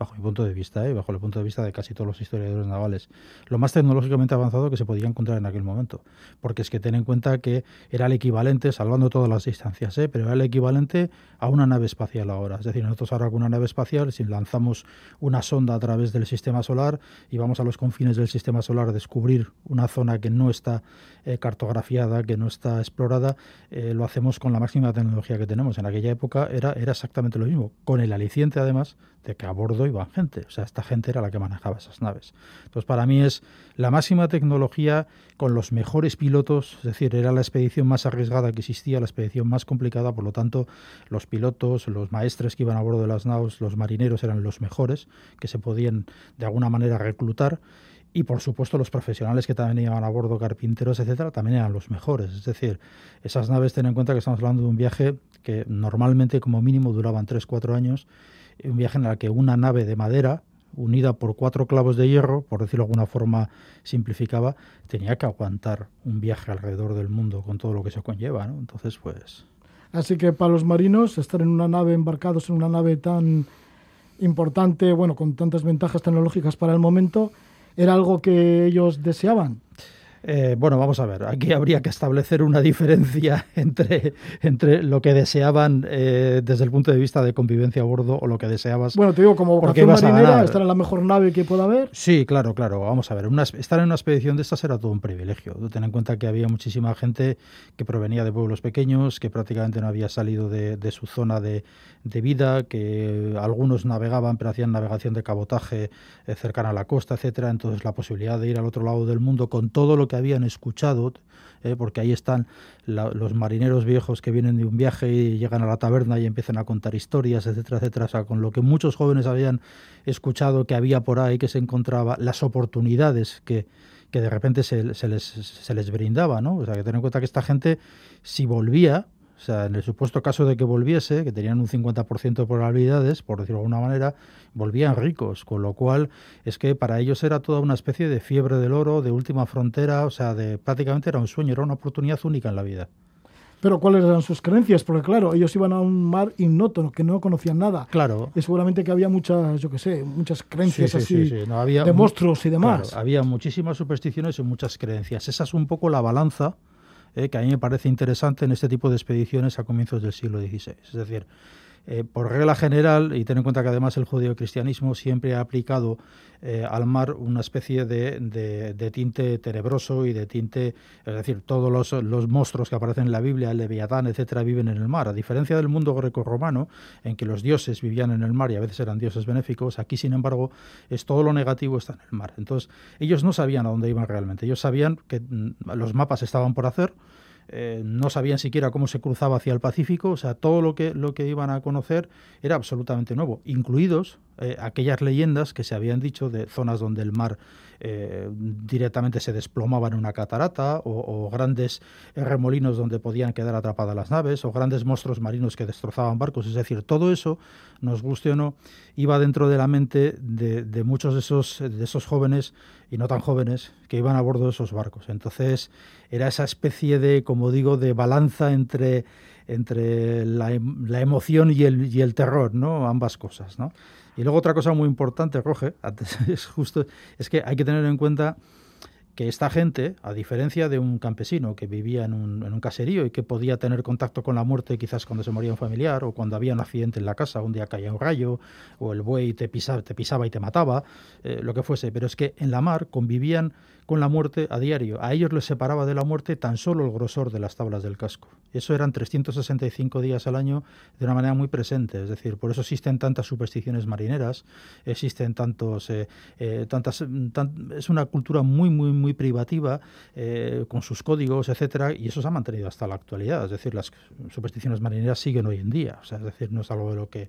bajo mi punto de vista, ¿eh? bajo el punto de vista de casi todos los historiadores navales, lo más tecnológicamente avanzado que se podía encontrar en aquel momento. Porque es que ten en cuenta que era el equivalente, salvando todas las distancias, ¿eh? pero era el equivalente a una nave espacial ahora. Es decir, nosotros ahora con una nave espacial, si lanzamos una sonda a través del sistema solar y vamos a los confines del sistema solar a descubrir una zona que no está eh, cartografiada, que no está explorada, eh, lo hacemos con la máxima tecnología que tenemos. En aquella época era, era exactamente lo mismo, con el aliciente además de que a bordo iban gente. O sea, esta gente era la que manejaba esas naves. Entonces, para mí es la máxima tecnología con los mejores pilotos, es decir, era la expedición más arriesgada que existía, la expedición más complicada, por lo tanto, los pilotos, los maestres que iban a bordo de las naves, los marineros eran los mejores que se podían de alguna manera reclutar y por supuesto los profesionales que también iban a bordo, carpinteros, etcétera, también eran los mejores. Es decir, esas naves, ten en cuenta que estamos hablando de un viaje que normalmente como mínimo duraban 3-4 años un viaje en el que una nave de madera unida por cuatro clavos de hierro, por decirlo de alguna forma simplificaba, tenía que aguantar un viaje alrededor del mundo con todo lo que eso conlleva, ¿no? Entonces, pues... Así que para los marinos, estar en una nave, embarcados en una nave tan importante, bueno, con tantas ventajas tecnológicas para el momento, era algo que ellos deseaban. Eh, bueno, vamos a ver, aquí habría que establecer una diferencia entre, entre lo que deseaban eh, desde el punto de vista de convivencia a bordo o lo que deseabas. Bueno, te digo, como vocación marinera, estar en la mejor nave que pueda haber. Sí, claro, claro. Vamos a ver, estar en una expedición de estas era todo un privilegio. Ten en cuenta que había muchísima gente que provenía de pueblos pequeños, que prácticamente no había salido de, su zona de, vida, que algunos navegaban, pero hacían navegación de cabotaje eh, cercana a la costa, etcétera. Entonces, la posibilidad de ir al otro lado del mundo con todo lo que habían escuchado, eh, porque ahí están los marineros viejos que vienen de un viaje y llegan a la taberna y empiezan a contar historias, etcétera, etcétera, o sea, con lo que muchos jóvenes habían escuchado que había por ahí, que se encontraba, las oportunidades que, que de repente se, se, les, se les brindaba, ¿no? O sea, que tener en cuenta que esta gente, si volvía, o sea, en el supuesto caso de que volviese, que tenían un 50% de probabilidades, por decirlo de alguna manera, volvían ricos, con lo cual es que para ellos era toda una especie de fiebre del oro, de última frontera, o sea, de prácticamente era un sueño, era una oportunidad única en la vida. Pero ¿cuáles eran sus creencias? Porque claro, ellos iban a un mar ignoto, que no conocían nada. Claro. Y seguramente que había muchas, yo qué sé, muchas creencias así de monstruos y demás. había muchísimas supersticiones y muchas creencias. Esa es un poco la balanza eh, que a mí me parece interesante en este tipo de expediciones a comienzos del siglo XVI. Es decir, eh, por regla general, y ten en cuenta que además el judeocristianismo siempre ha aplicado eh, al mar una especie de, tinte tenebroso y de tinte, es decir, todos los, monstruos que aparecen en la Biblia, el Leviatán, etcétera, viven en el mar. A diferencia del mundo greco-romano, en que los dioses vivían en el mar y a veces eran dioses benéficos, aquí, sin embargo, es todo lo negativo está en el mar. Entonces, ellos no sabían a dónde iban realmente. Ellos sabían que mm, los mapas estaban por hacer, eh, no sabían siquiera cómo se cruzaba hacia el Pacífico, o sea, todo lo que, lo que iban a conocer era absolutamente nuevo, incluidos eh, aquellas leyendas que se habían dicho de zonas donde el mar eh, directamente se desplomaba en una catarata, o, grandes remolinos donde podían quedar atrapadas las naves, o grandes monstruos marinos que destrozaban barcos. Es decir, todo eso, nos guste o no, iba dentro de la mente de, muchos de esos, de esos jóvenes y no tan jóvenes que iban a bordo de esos barcos. Entonces, era esa especie de, como digo, de balanza entre entre la, la, emoción y el, y el terror, ¿no? Ambas cosas, ¿no? Y luego otra cosa muy importante, Roge, es justo, es que hay que tener en cuenta que esta gente, a diferencia de un campesino que vivía en un, caserío y que podía tener contacto con la muerte quizás cuando se moría un familiar o cuando había un accidente en la casa, un día caía un rayo o el buey te pisaba, y te mataba, eh, lo que fuese, pero es que en la mar convivían con la muerte a diario. A ellos les separaba de la muerte tan solo el grosor de las tablas del casco. Eso eran 365 días al año de una manera muy presente. Es decir, por eso existen tantas supersticiones marineras, existen tantos, eh, eh, tantas, es una cultura muy, muy, muy privativa eh, con sus códigos, etcétera, y eso se ha mantenido hasta la actualidad. Es decir, las supersticiones marineras siguen hoy en día. O sea, es decir, no es algo de lo que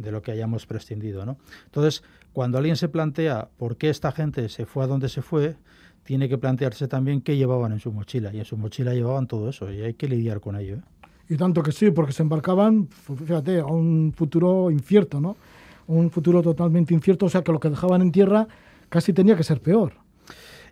de lo que hayamos prescindido. ¿no? Entonces, cuando alguien se plantea por qué esta gente se fue a donde se fue, tiene que plantearse también qué llevaban en su mochila. Y en su mochila llevaban todo eso y hay que lidiar con ello. ¿eh? Y tanto que sí, porque se embarcaban, fíjate, a un futuro incierto, ¿no? Un futuro totalmente incierto, o sea que lo que dejaban en tierra casi tenía que ser peor.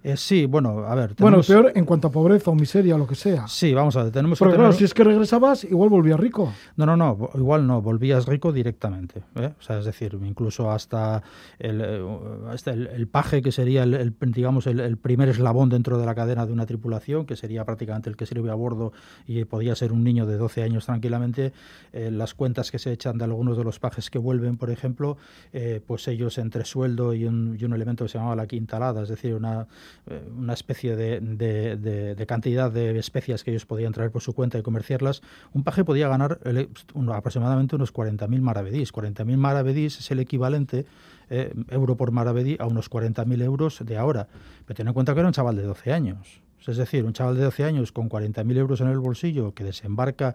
Eh, sí, bueno, a ver. Bueno, peor en cuanto a pobreza o miseria o lo que sea. Sí, vamos a ver, tenemos que Porque claro, tener- si es que regresabas, igual volvías rico. No, no, no, igual no, volvías rico directamente. ¿eh? O sea, es decir, incluso hasta el, eh, hasta el, el paje, que sería el, el- digamos, el, el primer eslabón dentro de la cadena de una tripulación, que sería prácticamente el que sirve a bordo y podía ser un niño de 12 años tranquilamente, eh, las cuentas que se echan de algunos de los pajes que vuelven, por ejemplo, pues ellos entre sueldo y un, y un elemento que se llamaba la quintalada, es decir, una, una especie de, de- de- cantidad de especias que ellos podían traer por su cuenta y comerciarlas, un paje podía ganar el- aproximadamente unos 40.000 maravedís. 40.000 maravedís es el equivalente, eh, euro por maravedí, a unos 40.000 euros de ahora. Pero ten en cuenta que era un chaval de 12 años. Es decir, un chaval de 12 años con 40.000 euros en el bolsillo que desembarca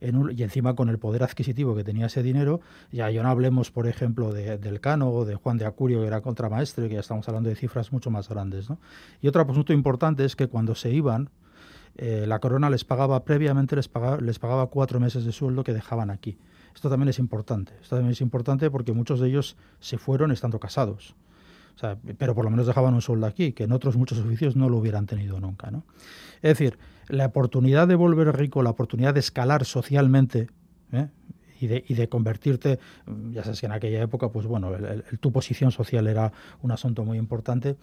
en un- y encima con el poder adquisitivo que tenía ese dinero, ya, ya no hablemos, por ejemplo, de, del Cano o de Juan de Acurio, que era contramaestre, que ya estamos hablando de cifras mucho más grandes. ¿no? Y otro asunto importante es que cuando se iban, eh, la corona les pagaba previamente, les pagaba, les pagaba cuatro meses de sueldo que dejaban aquí. Esto también es importante. Esto también es importante porque muchos de ellos se fueron estando casados. Pero por lo menos dejaban un sueldo aquí, que en otros muchos oficios no lo hubieran tenido nunca. ¿no? Es decir, la oportunidad de volver rico, la oportunidad de escalar socialmente ¿eh? y, de, convertirte, ya sabes que en aquella época, pues bueno, tu posición social era un asunto muy importante.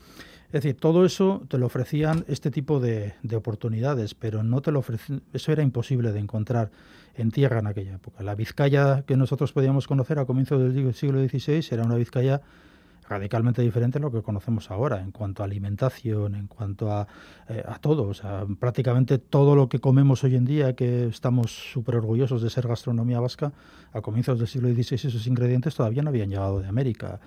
Es decir, todo eso te lo ofrecían este tipo de, de oportunidades, pero no te lo ofrecían, eso era imposible de encontrar en tierra en aquella época. La Vizcaya que nosotros podíamos conocer a comienzos del siglo XVI era una Vizcaya radicalmente diferente a lo que conocemos ahora en cuanto a alimentación, en cuanto a, eh, a todo. O sea, prácticamente todo lo que comemos hoy en día, que estamos súper orgullosos de ser gastronomía vasca, a comienzos del siglo XVI esos ingredientes todavía no habían llegado de América.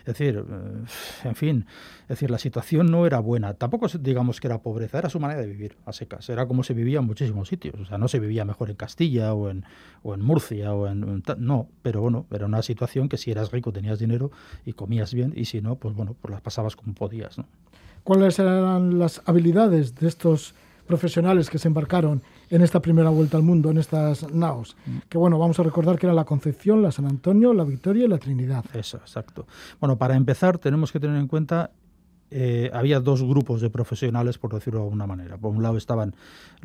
Es decir, eh, en fin, es decir, la situación no era buena. Tampoco digamos que era pobreza, era su manera de vivir a secas. Era como se vivía en muchísimos sitios. O sea, no se vivía mejor en Castilla o en, o en Murcia o en, no, pero bueno, era una situación que si eras rico tenías dinero y comías bien y si no, pues bueno, pues las pasabas como podías, ¿no? ¿Cuáles eran las habilidades de estos profesionales que se embarcaron en esta primera vuelta al mundo, en estas naos? Que bueno, vamos a recordar que era la Concepción, la San Antonio, la Victoria y la Trinidad. Eso, exacto. Bueno, para empezar tenemos que tener en cuenta, eh, había dos grupos de profesionales, por decirlo de alguna manera. Por un lado estaban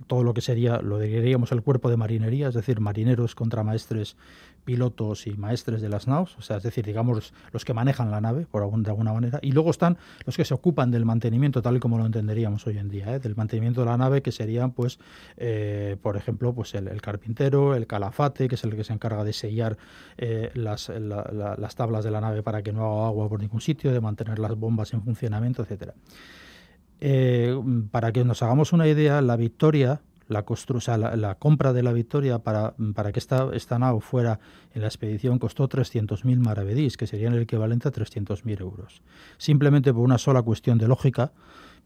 todo lo que sería, lo diríamos el cuerpo de marinería, es decir, marineros, contramaestres, pilotos y maestres de las naos, o sea, es decir, digamos, los que manejan la nave, por algún, de alguna manera. Y luego están los que se ocupan del mantenimiento, tal y como lo entenderíamos hoy en día, ¿eh? del mantenimiento de la nave, que serían, pues, eh, por ejemplo, pues el, carpintero, el calafate, que es el que se encarga de sellar eh, las, la- la- las tablas de la nave para que no haga agua por ningún sitio, de mantener las bombas en funcionamiento, etcétera. Para que nos hagamos una idea, la Victoria, la, la, compra de la Victoria para, para que esta, esta nao fuera en la expedición costó 300.000 maravedís, que serían el equivalente a 300.000 euros. Simplemente por una sola cuestión de lógica,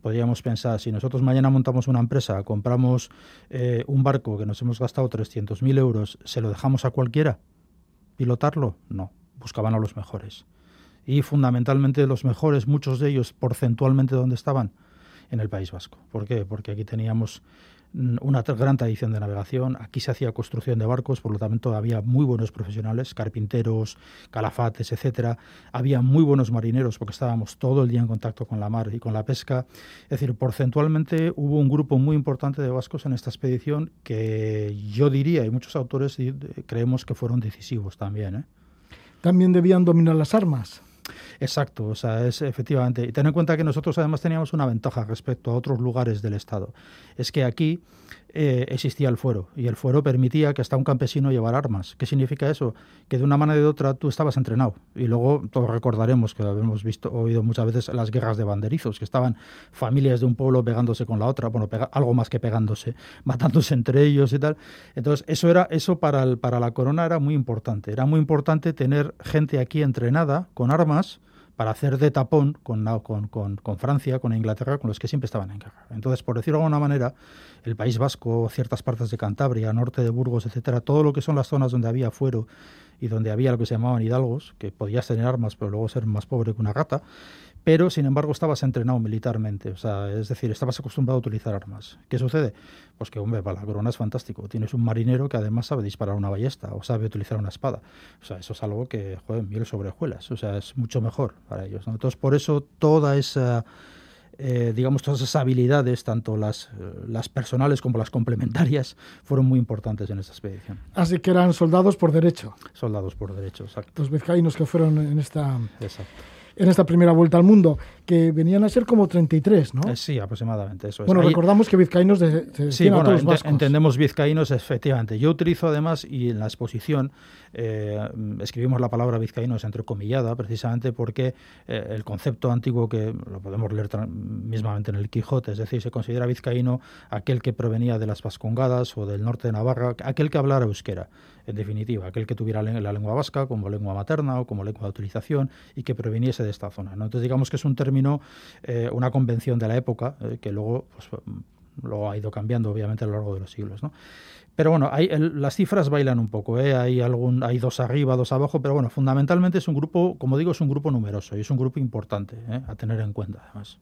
podríamos pensar, si nosotros mañana montamos una empresa, compramos eh, un barco que nos hemos gastado 300.000 euros, ¿se lo dejamos a cualquiera? ¿Pilotarlo? No, buscaban a los mejores. Y fundamentalmente los mejores, muchos de ellos porcentualmente donde estaban, en el País Vasco. ¿Por qué? Porque aquí teníamos una tra- gran tradición de navegación, aquí se hacía construcción de barcos, por lo tanto había muy buenos profesionales, carpinteros, calafates, etcétera. Había muy buenos marineros porque estábamos todo el día en contacto con la mar y con la pesca. Es decir, porcentualmente hubo un grupo muy importante de vascos en esta expedición que yo diría, y muchos autores creemos que fueron decisivos también. ¿eh? También debían dominar las armas. Exacto, o sea, es efectivamente. Y ten en cuenta que nosotros además teníamos una ventaja respecto a otros lugares del Estado. Es que aquí eh, existía el fuero y el fuero permitía que hasta un campesino llevara armas. ¿Qué significa eso? Que de una manera o de otra tú estabas entrenado. Y luego todos recordaremos que habíamos visto, oído muchas veces las guerras de banderizos, que estaban familias de un pueblo pegándose con la otra, bueno, pega- algo más que pegándose, matándose entre ellos y tal. Entonces, eso era eso para, el- para la corona era muy importante. Era muy importante tener gente aquí entrenada con armas para hacer de tapón con, Francia, con Inglaterra, con los que siempre estaban en guerra. Entonces, por decirlo de alguna manera, el País Vasco, ciertas partes de Cantabria, norte de Burgos, etcétera, todo lo que son las zonas donde había fuero y donde había lo que se llamaban hidalgos, que podías tener armas, pero luego ser más pobre que una gata, pero sin embargo estabas entrenado militarmente, o sea, es decir, estabas acostumbrado a utilizar armas. ¿Qué sucede? Pues que, hombre, para la corona es fantástico. Tienes un marinero que además sabe disparar una ballesta o sabe utilizar una espada. O sea, eso es algo que, joder, miel sobre hojuelas. O sea, es mucho mejor para ellos. ¿no? Entonces, por eso toda esa eh, digamos, todas esas habilidades, tanto las, eh, las personales como las complementarias, fueron muy importantes en esta expedición. Así que eran soldados por derecho. Soldados por derecho, exacto. Los vizcaínos que fueron en esta... Exacto en esta primera vuelta al mundo, que venían a ser como 33, ¿no? Eh, sí, aproximadamente, eso es. Bueno, recordamos que vizcaínos de, sí, bueno, entendemos vizcaínos, efectivamente. Yo utilizo además, y en la exposición eh, escribimos la palabra vizcaínos entrecomillada, precisamente porque eh, el concepto antiguo que lo podemos leer mismamente en el Quijote, es decir, se considera vizcaíno aquel que provenía de las Vascongadas o del norte de Navarra, aquel que hablara euskera en definitiva, aquel que tuviera la lengua vasca como lengua materna o como lengua de utilización y que proviniese de esta zona. ¿no? Entonces digamos que es un término, eh, una convención de la época, eh, que luego pues, lo ha ido cambiando obviamente a lo largo de los siglos. Pero bueno, las cifras bailan un poco, ¿eh? hay, dos arriba, dos abajo, pero bueno, fundamentalmente es un grupo, como digo, es un grupo numeroso y es un grupo importante a tener en cuenta además.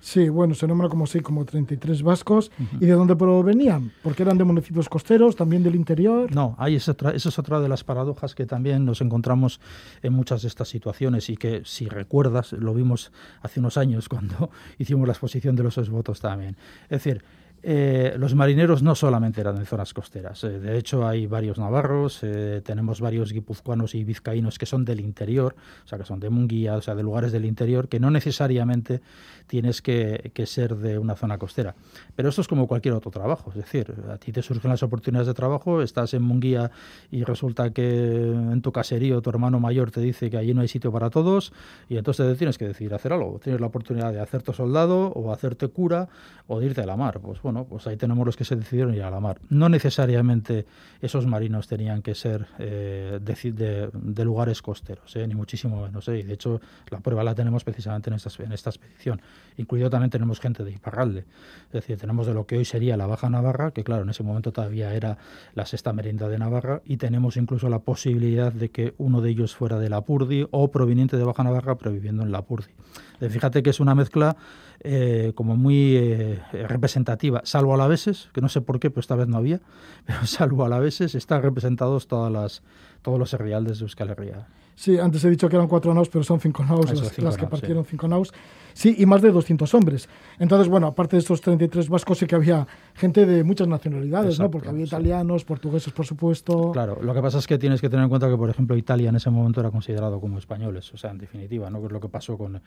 Sí, bueno, se nombra como sí, como 33 vascos. ¿Y de dónde provenían? ¿Porque eran de municipios costeros, también del interior? No, ahí es otra, esa es otra de las paradojas que también nos encontramos en muchas de estas situaciones y que, si recuerdas, lo vimos hace unos años cuando hicimos la exposición de los votos también. Es decir, eh, los marineros no solamente eran de zonas costeras, eh, de hecho hay varios navarros, eh, tenemos varios guipuzcoanos y vizcaínos que son del interior, o sea, que son de Munguía, o sea, de lugares del interior, que no necesariamente tienes que, ser de una zona costera. Pero esto es como cualquier otro trabajo, es decir, a ti te surgen las oportunidades de trabajo, estás en Munguía y resulta que en tu caserío tu hermano mayor te dice que allí no hay sitio para todos y entonces tienes que decidir hacer algo. Tienes la oportunidad de hacerte soldado o hacerte cura o de irte a la mar. Pues bueno, pues ahí tenemos los que se decidieron ir a la mar. No necesariamente esos marinos tenían que ser eh, de, lugares costeros, eh, ni muchísimo menos. Eh. Y de hecho, la prueba la tenemos precisamente en esta, en esta expedición. Incluido también tenemos gente de Iparralde. Es decir, tenemos de lo que hoy sería la Baja Navarra, que claro, en ese momento todavía era la sexta merienda de Navarra, y tenemos incluso la posibilidad de que uno de ellos fuera de Lapurdi o proveniente de Baja Navarra, pero viviendo en Lapurdi. Fíjate que es una mezcla eh, como muy eh, representativa, salvo a la veces, que no sé por qué, pero esta vez no había, pero salvo a la veces están representados todas las, todos los herrialdes de Euskal Herria. Sí, antes he dicho que eran cuatro naus, pero son cinco naus las, que partieron cinco naus. Sí, y más de 200 hombres. Entonces, bueno, aparte de estos 33 vascos, sí que había gente de muchas nacionalidades, ¿no? Porque había italianos, portugueses, por supuesto. Claro, lo que pasa es que tienes que tener en cuenta que, por ejemplo, Italia en ese momento era considerado como españoles, o sea, en definitiva, ¿no? Que es lo que pasó con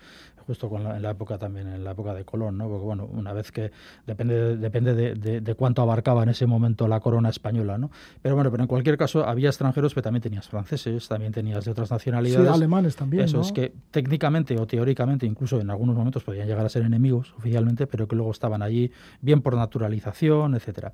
justo con la, en la época también, en la época de Colón, ¿no? Porque, bueno, una vez que depende, depende de, de, cuánto abarcaba en ese momento la corona española, ¿no? Pero bueno, pero en cualquier caso había extranjeros, pero también tenías franceses, también tenías de otras nacionalidades. Sí, alemanes también, Eso es que técnicamente o teóricamente, incluso en algunos momentos podían llegar a ser enemigos oficialmente, pero que luego estaban allí bien por naturalización, etcétera.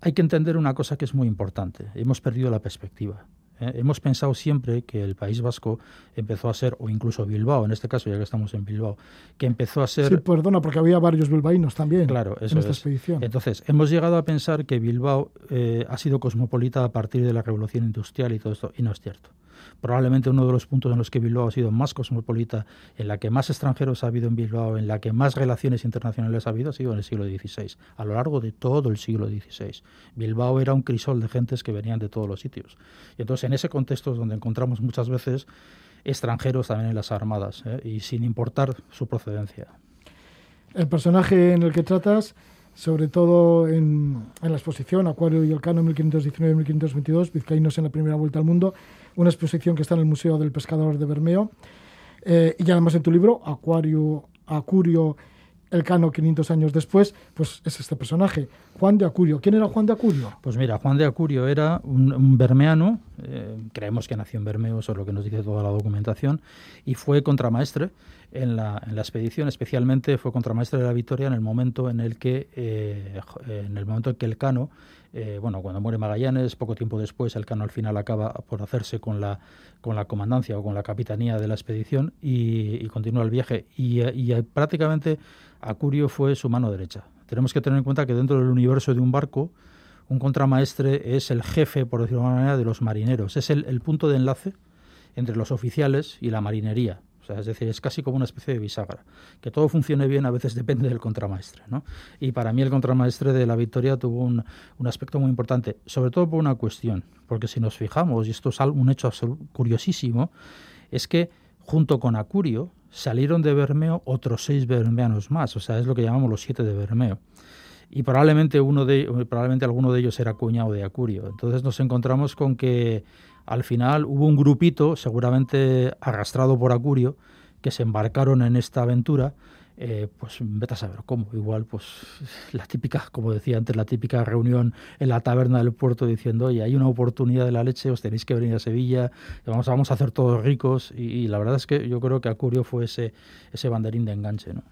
Hay que entender una cosa que es muy importante. Hemos perdido la perspectiva. ¿eh? hemos pensado siempre que el País Vasco empezó a ser, o incluso Bilbao, en este caso, ya que estamos en Bilbao, que empezó a ser. Sí, perdona, porque había varios bilbaínos también claro, en esta expedición. Entonces, hemos llegado a pensar que Bilbao eh, ha sido cosmopolita a partir de la revolución industrial y todo esto, y no es cierto probablemente uno de los puntos en los que Bilbao ha sido más cosmopolita, en la que más extranjeros ha habido en Bilbao, en la que más relaciones internacionales ha habido, ha sido en el siglo XVI, a lo largo de todo el siglo XVI. Bilbao era un crisol de gentes que venían de todos los sitios. Y entonces en ese contexto es donde encontramos muchas veces extranjeros también en las armadas, ¿eh? y sin importar su procedencia. El personaje en el que tratas sobre todo en, en, la exposición Acuario y el Cano 1519-1522, Vizcaínos en la primera vuelta al mundo, una exposición que está en el Museo del Pescador de Bermeo. Eh, y además en tu libro, Acuario, Acurio, el Cano 500 años después, pues es este personaje, Juan de Acurio. ¿Quién era Juan de Acurio? Pues mira, Juan de Acurio era un, bermeano, eh, creemos que nació en Bermeo, eso es lo que nos dice toda la documentación, y fue contramaestre en la, en la expedición, especialmente fue contramaestre de la Victoria en el momento en el que, eh, en el momento en que el Cano eh, bueno, cuando muere Magallanes, poco tiempo después, el Cano al final acaba por hacerse con la, con la comandancia o con la capitanía de la expedición y, continúa el viaje. Y, y, prácticamente Acurio fue su mano derecha. Tenemos que tener en cuenta que dentro del universo de un barco, un contramaestre es el jefe, por decirlo de alguna manera, de los marineros. Es el, punto de enlace entre los oficiales y la marinería es decir, es casi como una especie de bisagra. Que todo funcione bien a veces depende del contramaestre. ¿no? Y para mí el contramaestre de la Victoria tuvo un, un, aspecto muy importante, sobre todo por una cuestión, porque si nos fijamos, y esto es un hecho curiosísimo, es que junto con Acurio salieron de Bermeo otros seis bermeanos más, o sea, es lo que llamamos los siete de Bermeo. Y probablemente, uno de, probablemente alguno de ellos era cuñado de Acurio. Entonces nos encontramos con que al final hubo un grupito, seguramente arrastrado por Acurio, que se embarcaron en esta aventura eh, pues vete a saber cómo. Igual, pues la típica, como decía antes, la típica reunión en la taberna del puerto diciendo, oye, hay una oportunidad de la leche, os tenéis que venir a Sevilla, vamos, vamos a hacer todos ricos. Y, la verdad es que yo creo que Acurio fue ese, ese banderín de enganche, ¿no?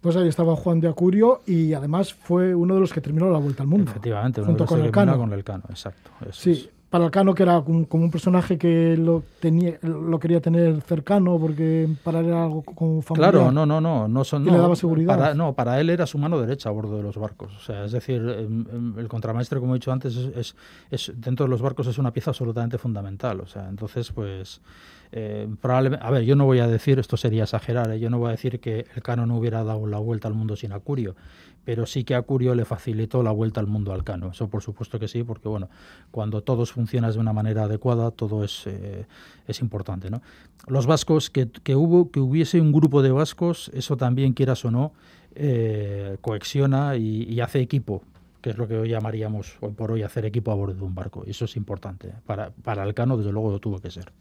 Pues ahí estaba Juan de Acurio y además fue uno de los que terminó la Vuelta al Mundo. Efectivamente, junto con el Cano. con el Cano, exacto. sí, para Cano que era como un personaje que lo tenía lo quería tener cercano porque para él era algo como familiar. Claro, no, no, no, no son le daba seguridad. Para, no, para él era su mano derecha a bordo de los barcos. O sea, es decir, em, em, el contramaestre, como he dicho antes, es, es, dentro de los barcos es una pieza absolutamente fundamental. O sea, entonces, pues eh, probablemente, a ver, yo no voy a decir, esto sería exagerar, ¿eh? yo no voy a decir que el Cano no hubiera dado la vuelta al mundo sin Acurio, pero sí que Acurio le facilitó la vuelta al mundo al Cano. Eso por supuesto que sí, porque bueno, cuando todos funcionan de una manera adecuada, todo es, eh, es importante. ¿no? Los vascos, que, que, hubo, que hubiese un grupo de vascos, eso también, quieras o no, eh, y, hace equipo, que es lo que hoy llamaríamos hoy por hoy hacer equipo a bordo de un barco. Eso es importante. Para, para el Cano, desde luego, lo tuvo que ser.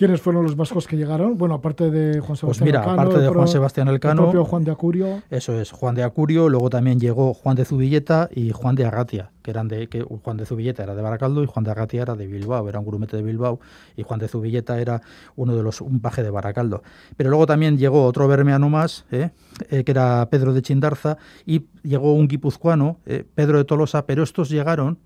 ¿Quiénes fueron los vascos que llegaron? Bueno, aparte de Juan pues Sebastián pues mira, aparte de Juan Sebastián Elcano, el propio Juan de Acurio. Eso es, Juan de Acurio, luego también llegó Juan de Zubilleta y Juan de Agatia, que eran de que Juan de Zubilleta era de Baracaldo y Juan de Agatia era de Bilbao, era un grumete de Bilbao y Juan de Zubilleta era uno de los un paje de Baracaldo. Pero luego también llegó otro bermeano más, ¿eh? Eh, que era Pedro de Chindarza y llegó un guipuzcoano, eh, Pedro de Tolosa, pero estos llegaron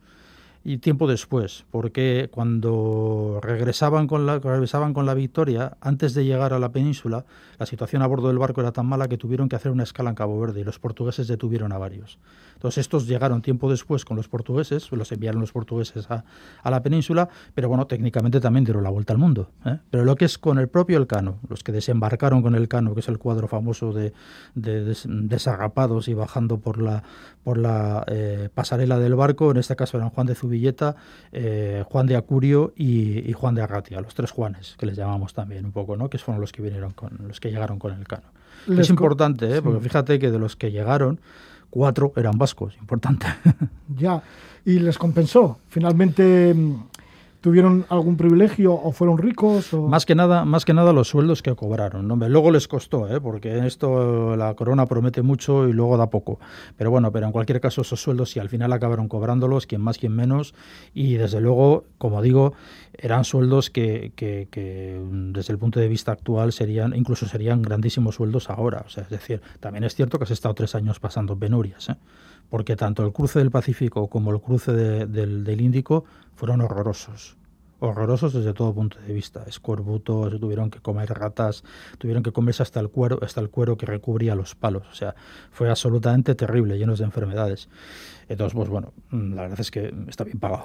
y tiempo después, porque cuando regresaban con, la, regresaban con la victoria, antes de llegar a la península, la situación a bordo del barco era tan mala que tuvieron que hacer una escala en Cabo Verde y los portugueses detuvieron a varios. Entonces estos llegaron tiempo después con los portugueses, los enviaron los portugueses a, la península, pero bueno, técnicamente también dieron la vuelta al mundo. ¿eh? Pero lo que es con el propio Elcano, los que desembarcaron con Elcano, que es el cuadro famoso de, de, desagapados y bajando por la, por la eh, pasarela del barco, en este caso eran Juan de Zubilleta, eh, Juan de Acurio y, Juan de Agatia, los tres Juanes, que les llamamos también un poco, ¿no? que fueron los que vinieron con, los que llegaron con Elcano. es importante, porque fíjate que de los que llegaron, cuatro eran vascos, importante. ya, y les compensó. Finalmente mm, tuvieron algún privilegio o fueron ricos o... más que nada más que nada los sueldos que cobraron ¿no? luego les costó ¿eh? porque esto la corona promete mucho y luego da poco pero bueno pero en cualquier caso esos sueldos si al final acabaron cobrándolos quien más quien menos y desde luego como digo eran sueldos que, que, que desde el punto de vista actual serían incluso serían grandísimos sueldos ahora o sea es decir también es cierto que has estado tres años pasando penurias ¿eh? Porque tanto el cruce del Pacífico como el cruce del, del Índico fueron horrorosos horrorosos desde todo punto de vista. Escorbutos, tuvieron que comer ratas, tuvieron que comerse hasta el cuero, hasta el cuero que recubría los palos. O sea, fue absolutamente terrible, llenos de enfermedades. Entonces, pues bueno, la verdad es que está bien pagado.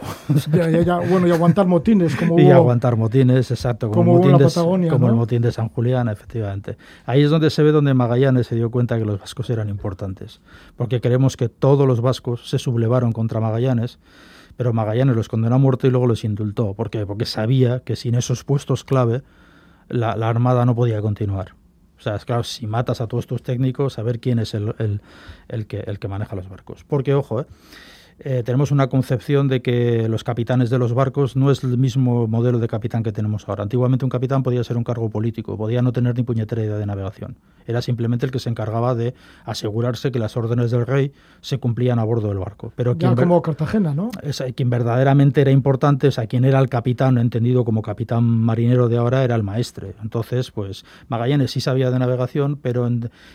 bueno, y aguantar motines. Como y aguantar motines, exacto. Como, el, motín de, como el motín de San Julián, efectivamente. Ahí es donde se ve donde Magallanes se dio cuenta que los vascos eran importantes. Porque creemos que todos los vascos se sublevaron contra Magallanes pero Magallanes los condenó a muerte y luego los indultó. ¿Por qué? Porque sabía que sin esos puestos clave la, armada no podía continuar. O sea, es claro, si matas a todos tus técnicos, saber quién es el, el, el, que, el que maneja los barcos. Porque, ojo, ¿eh? Eh, tenemos una concepción de que los capitanes de los barcos no es el mismo modelo de capitán que tenemos ahora. Antiguamente un capitán podía ser un cargo político, podía no tener ni puñetera idea de navegación. Era simplemente el que se encargaba de asegurarse que las órdenes del rey se cumplían a bordo del barco. Pero ya como Cartagena, ¿no? Es, quien verdaderamente era importante, o sea, quien era el capitán, entendido como capitán marinero de ahora, era el maestre. Entonces, pues Magallanes sí sabía de navegación, pero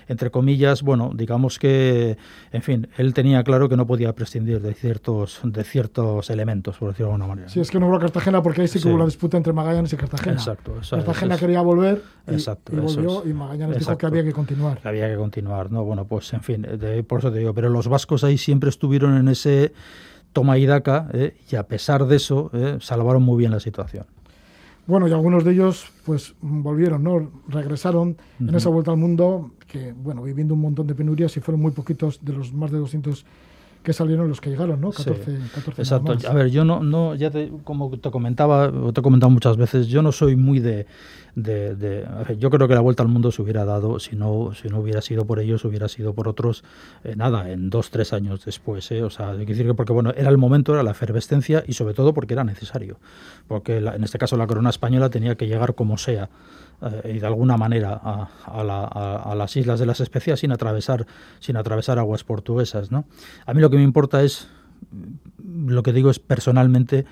entre comillas, bueno, digamos que, en fin, él tenía claro que no podía prescindir de ciertos, de ciertos elementos, por decirlo de alguna manera. Sí, es que no hubo Cartagena porque ahí sí que hubo una disputa entre Magallanes y Cartagena. Exacto. Cartagena quería volver y, y volvió y Magallanes dijo que había que continuar. había que continuar, ¿no? Bueno, pues en fin, por eso te digo, pero los vascos ahí siempre estuvieron en ese toma y daca ¿eh? y a pesar de eso ¿eh? salvaron muy bien la situación. Bueno, y algunos de ellos pues volvieron, ¿no? Regresaron en esa vuelta al mundo, que bueno, viviendo un montón de penurias y fueron muy poquitos de los más de 200 que salieron los que llegaron, ¿no? 14, Sí. 14 Exacto. A ver, yo no, no ya te, como te comentaba, o te he comentado muchas veces, yo no soy muy de, de, de- a ver, yo creo que la vuelta al mundo se hubiera dado, si no, si no hubiera sido por ellos, hubiera sido por otros, eh, nada, en dos, tres años después, ¿eh? O sea, hay que decir que porque, bueno, era el momento, era la efervescencia y sobre todo porque era necesario. Porque la- en este caso la corona española tenía que llegar como sea eh, y de alguna manera a, a la- a- a las islas de las especias sin atravesar sin atravesar aguas portuguesas ¿no? a mí lo que me importa es lo que digo es personalmente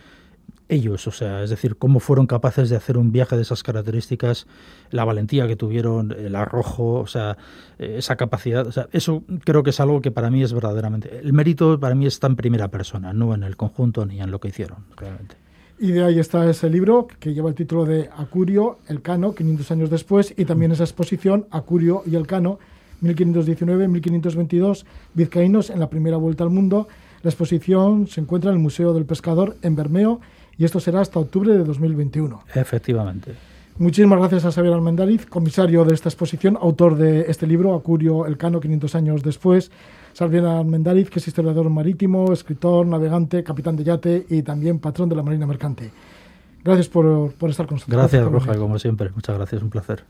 ellos, o sea, es decir, cómo fueron capaces de hacer un viaje de esas características, la valentía que tuvieron, el arrojo, o sea, eh, esa capacidad, o sea, eso creo que es algo que para mí es verdaderamente, el mérito para mí está en primera persona, no en el conjunto ni en lo que hicieron, realmente. Y de ahí está ese libro que lleva el título de Acurio, el Cano, 500 años después, y también esa exposición, Acurio y el Cano, 1519-1522, vizcaínos en la primera vuelta al mundo. La exposición se encuentra en el Museo del Pescador en Bermeo y esto será hasta octubre de 2021. Efectivamente. Muchísimas gracias a Xavier Almendariz, comisario de esta exposición, autor de este libro, Acurio, el Cano, 500 años después. Xavier Almendariz, que es historiador marítimo, escritor, navegante, capitán de yate y también patrón de la Marina Mercante. Gracias por, por estar con nosotros. Gracias, Roja, como siempre. Muchas gracias, un placer.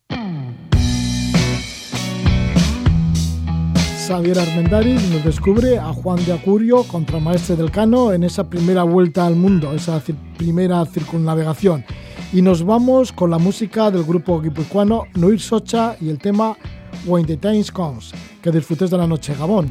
Xavier Armendariz nos descubre a Juan de Acurio, contramaestre del Cano, en esa primera vuelta al mundo, esa cir- primera circunnavegación. Y nos vamos con la música del grupo guipuzcoano Nuir Socha y el tema When the Times Comes. Que disfrutes de la noche, Gabón.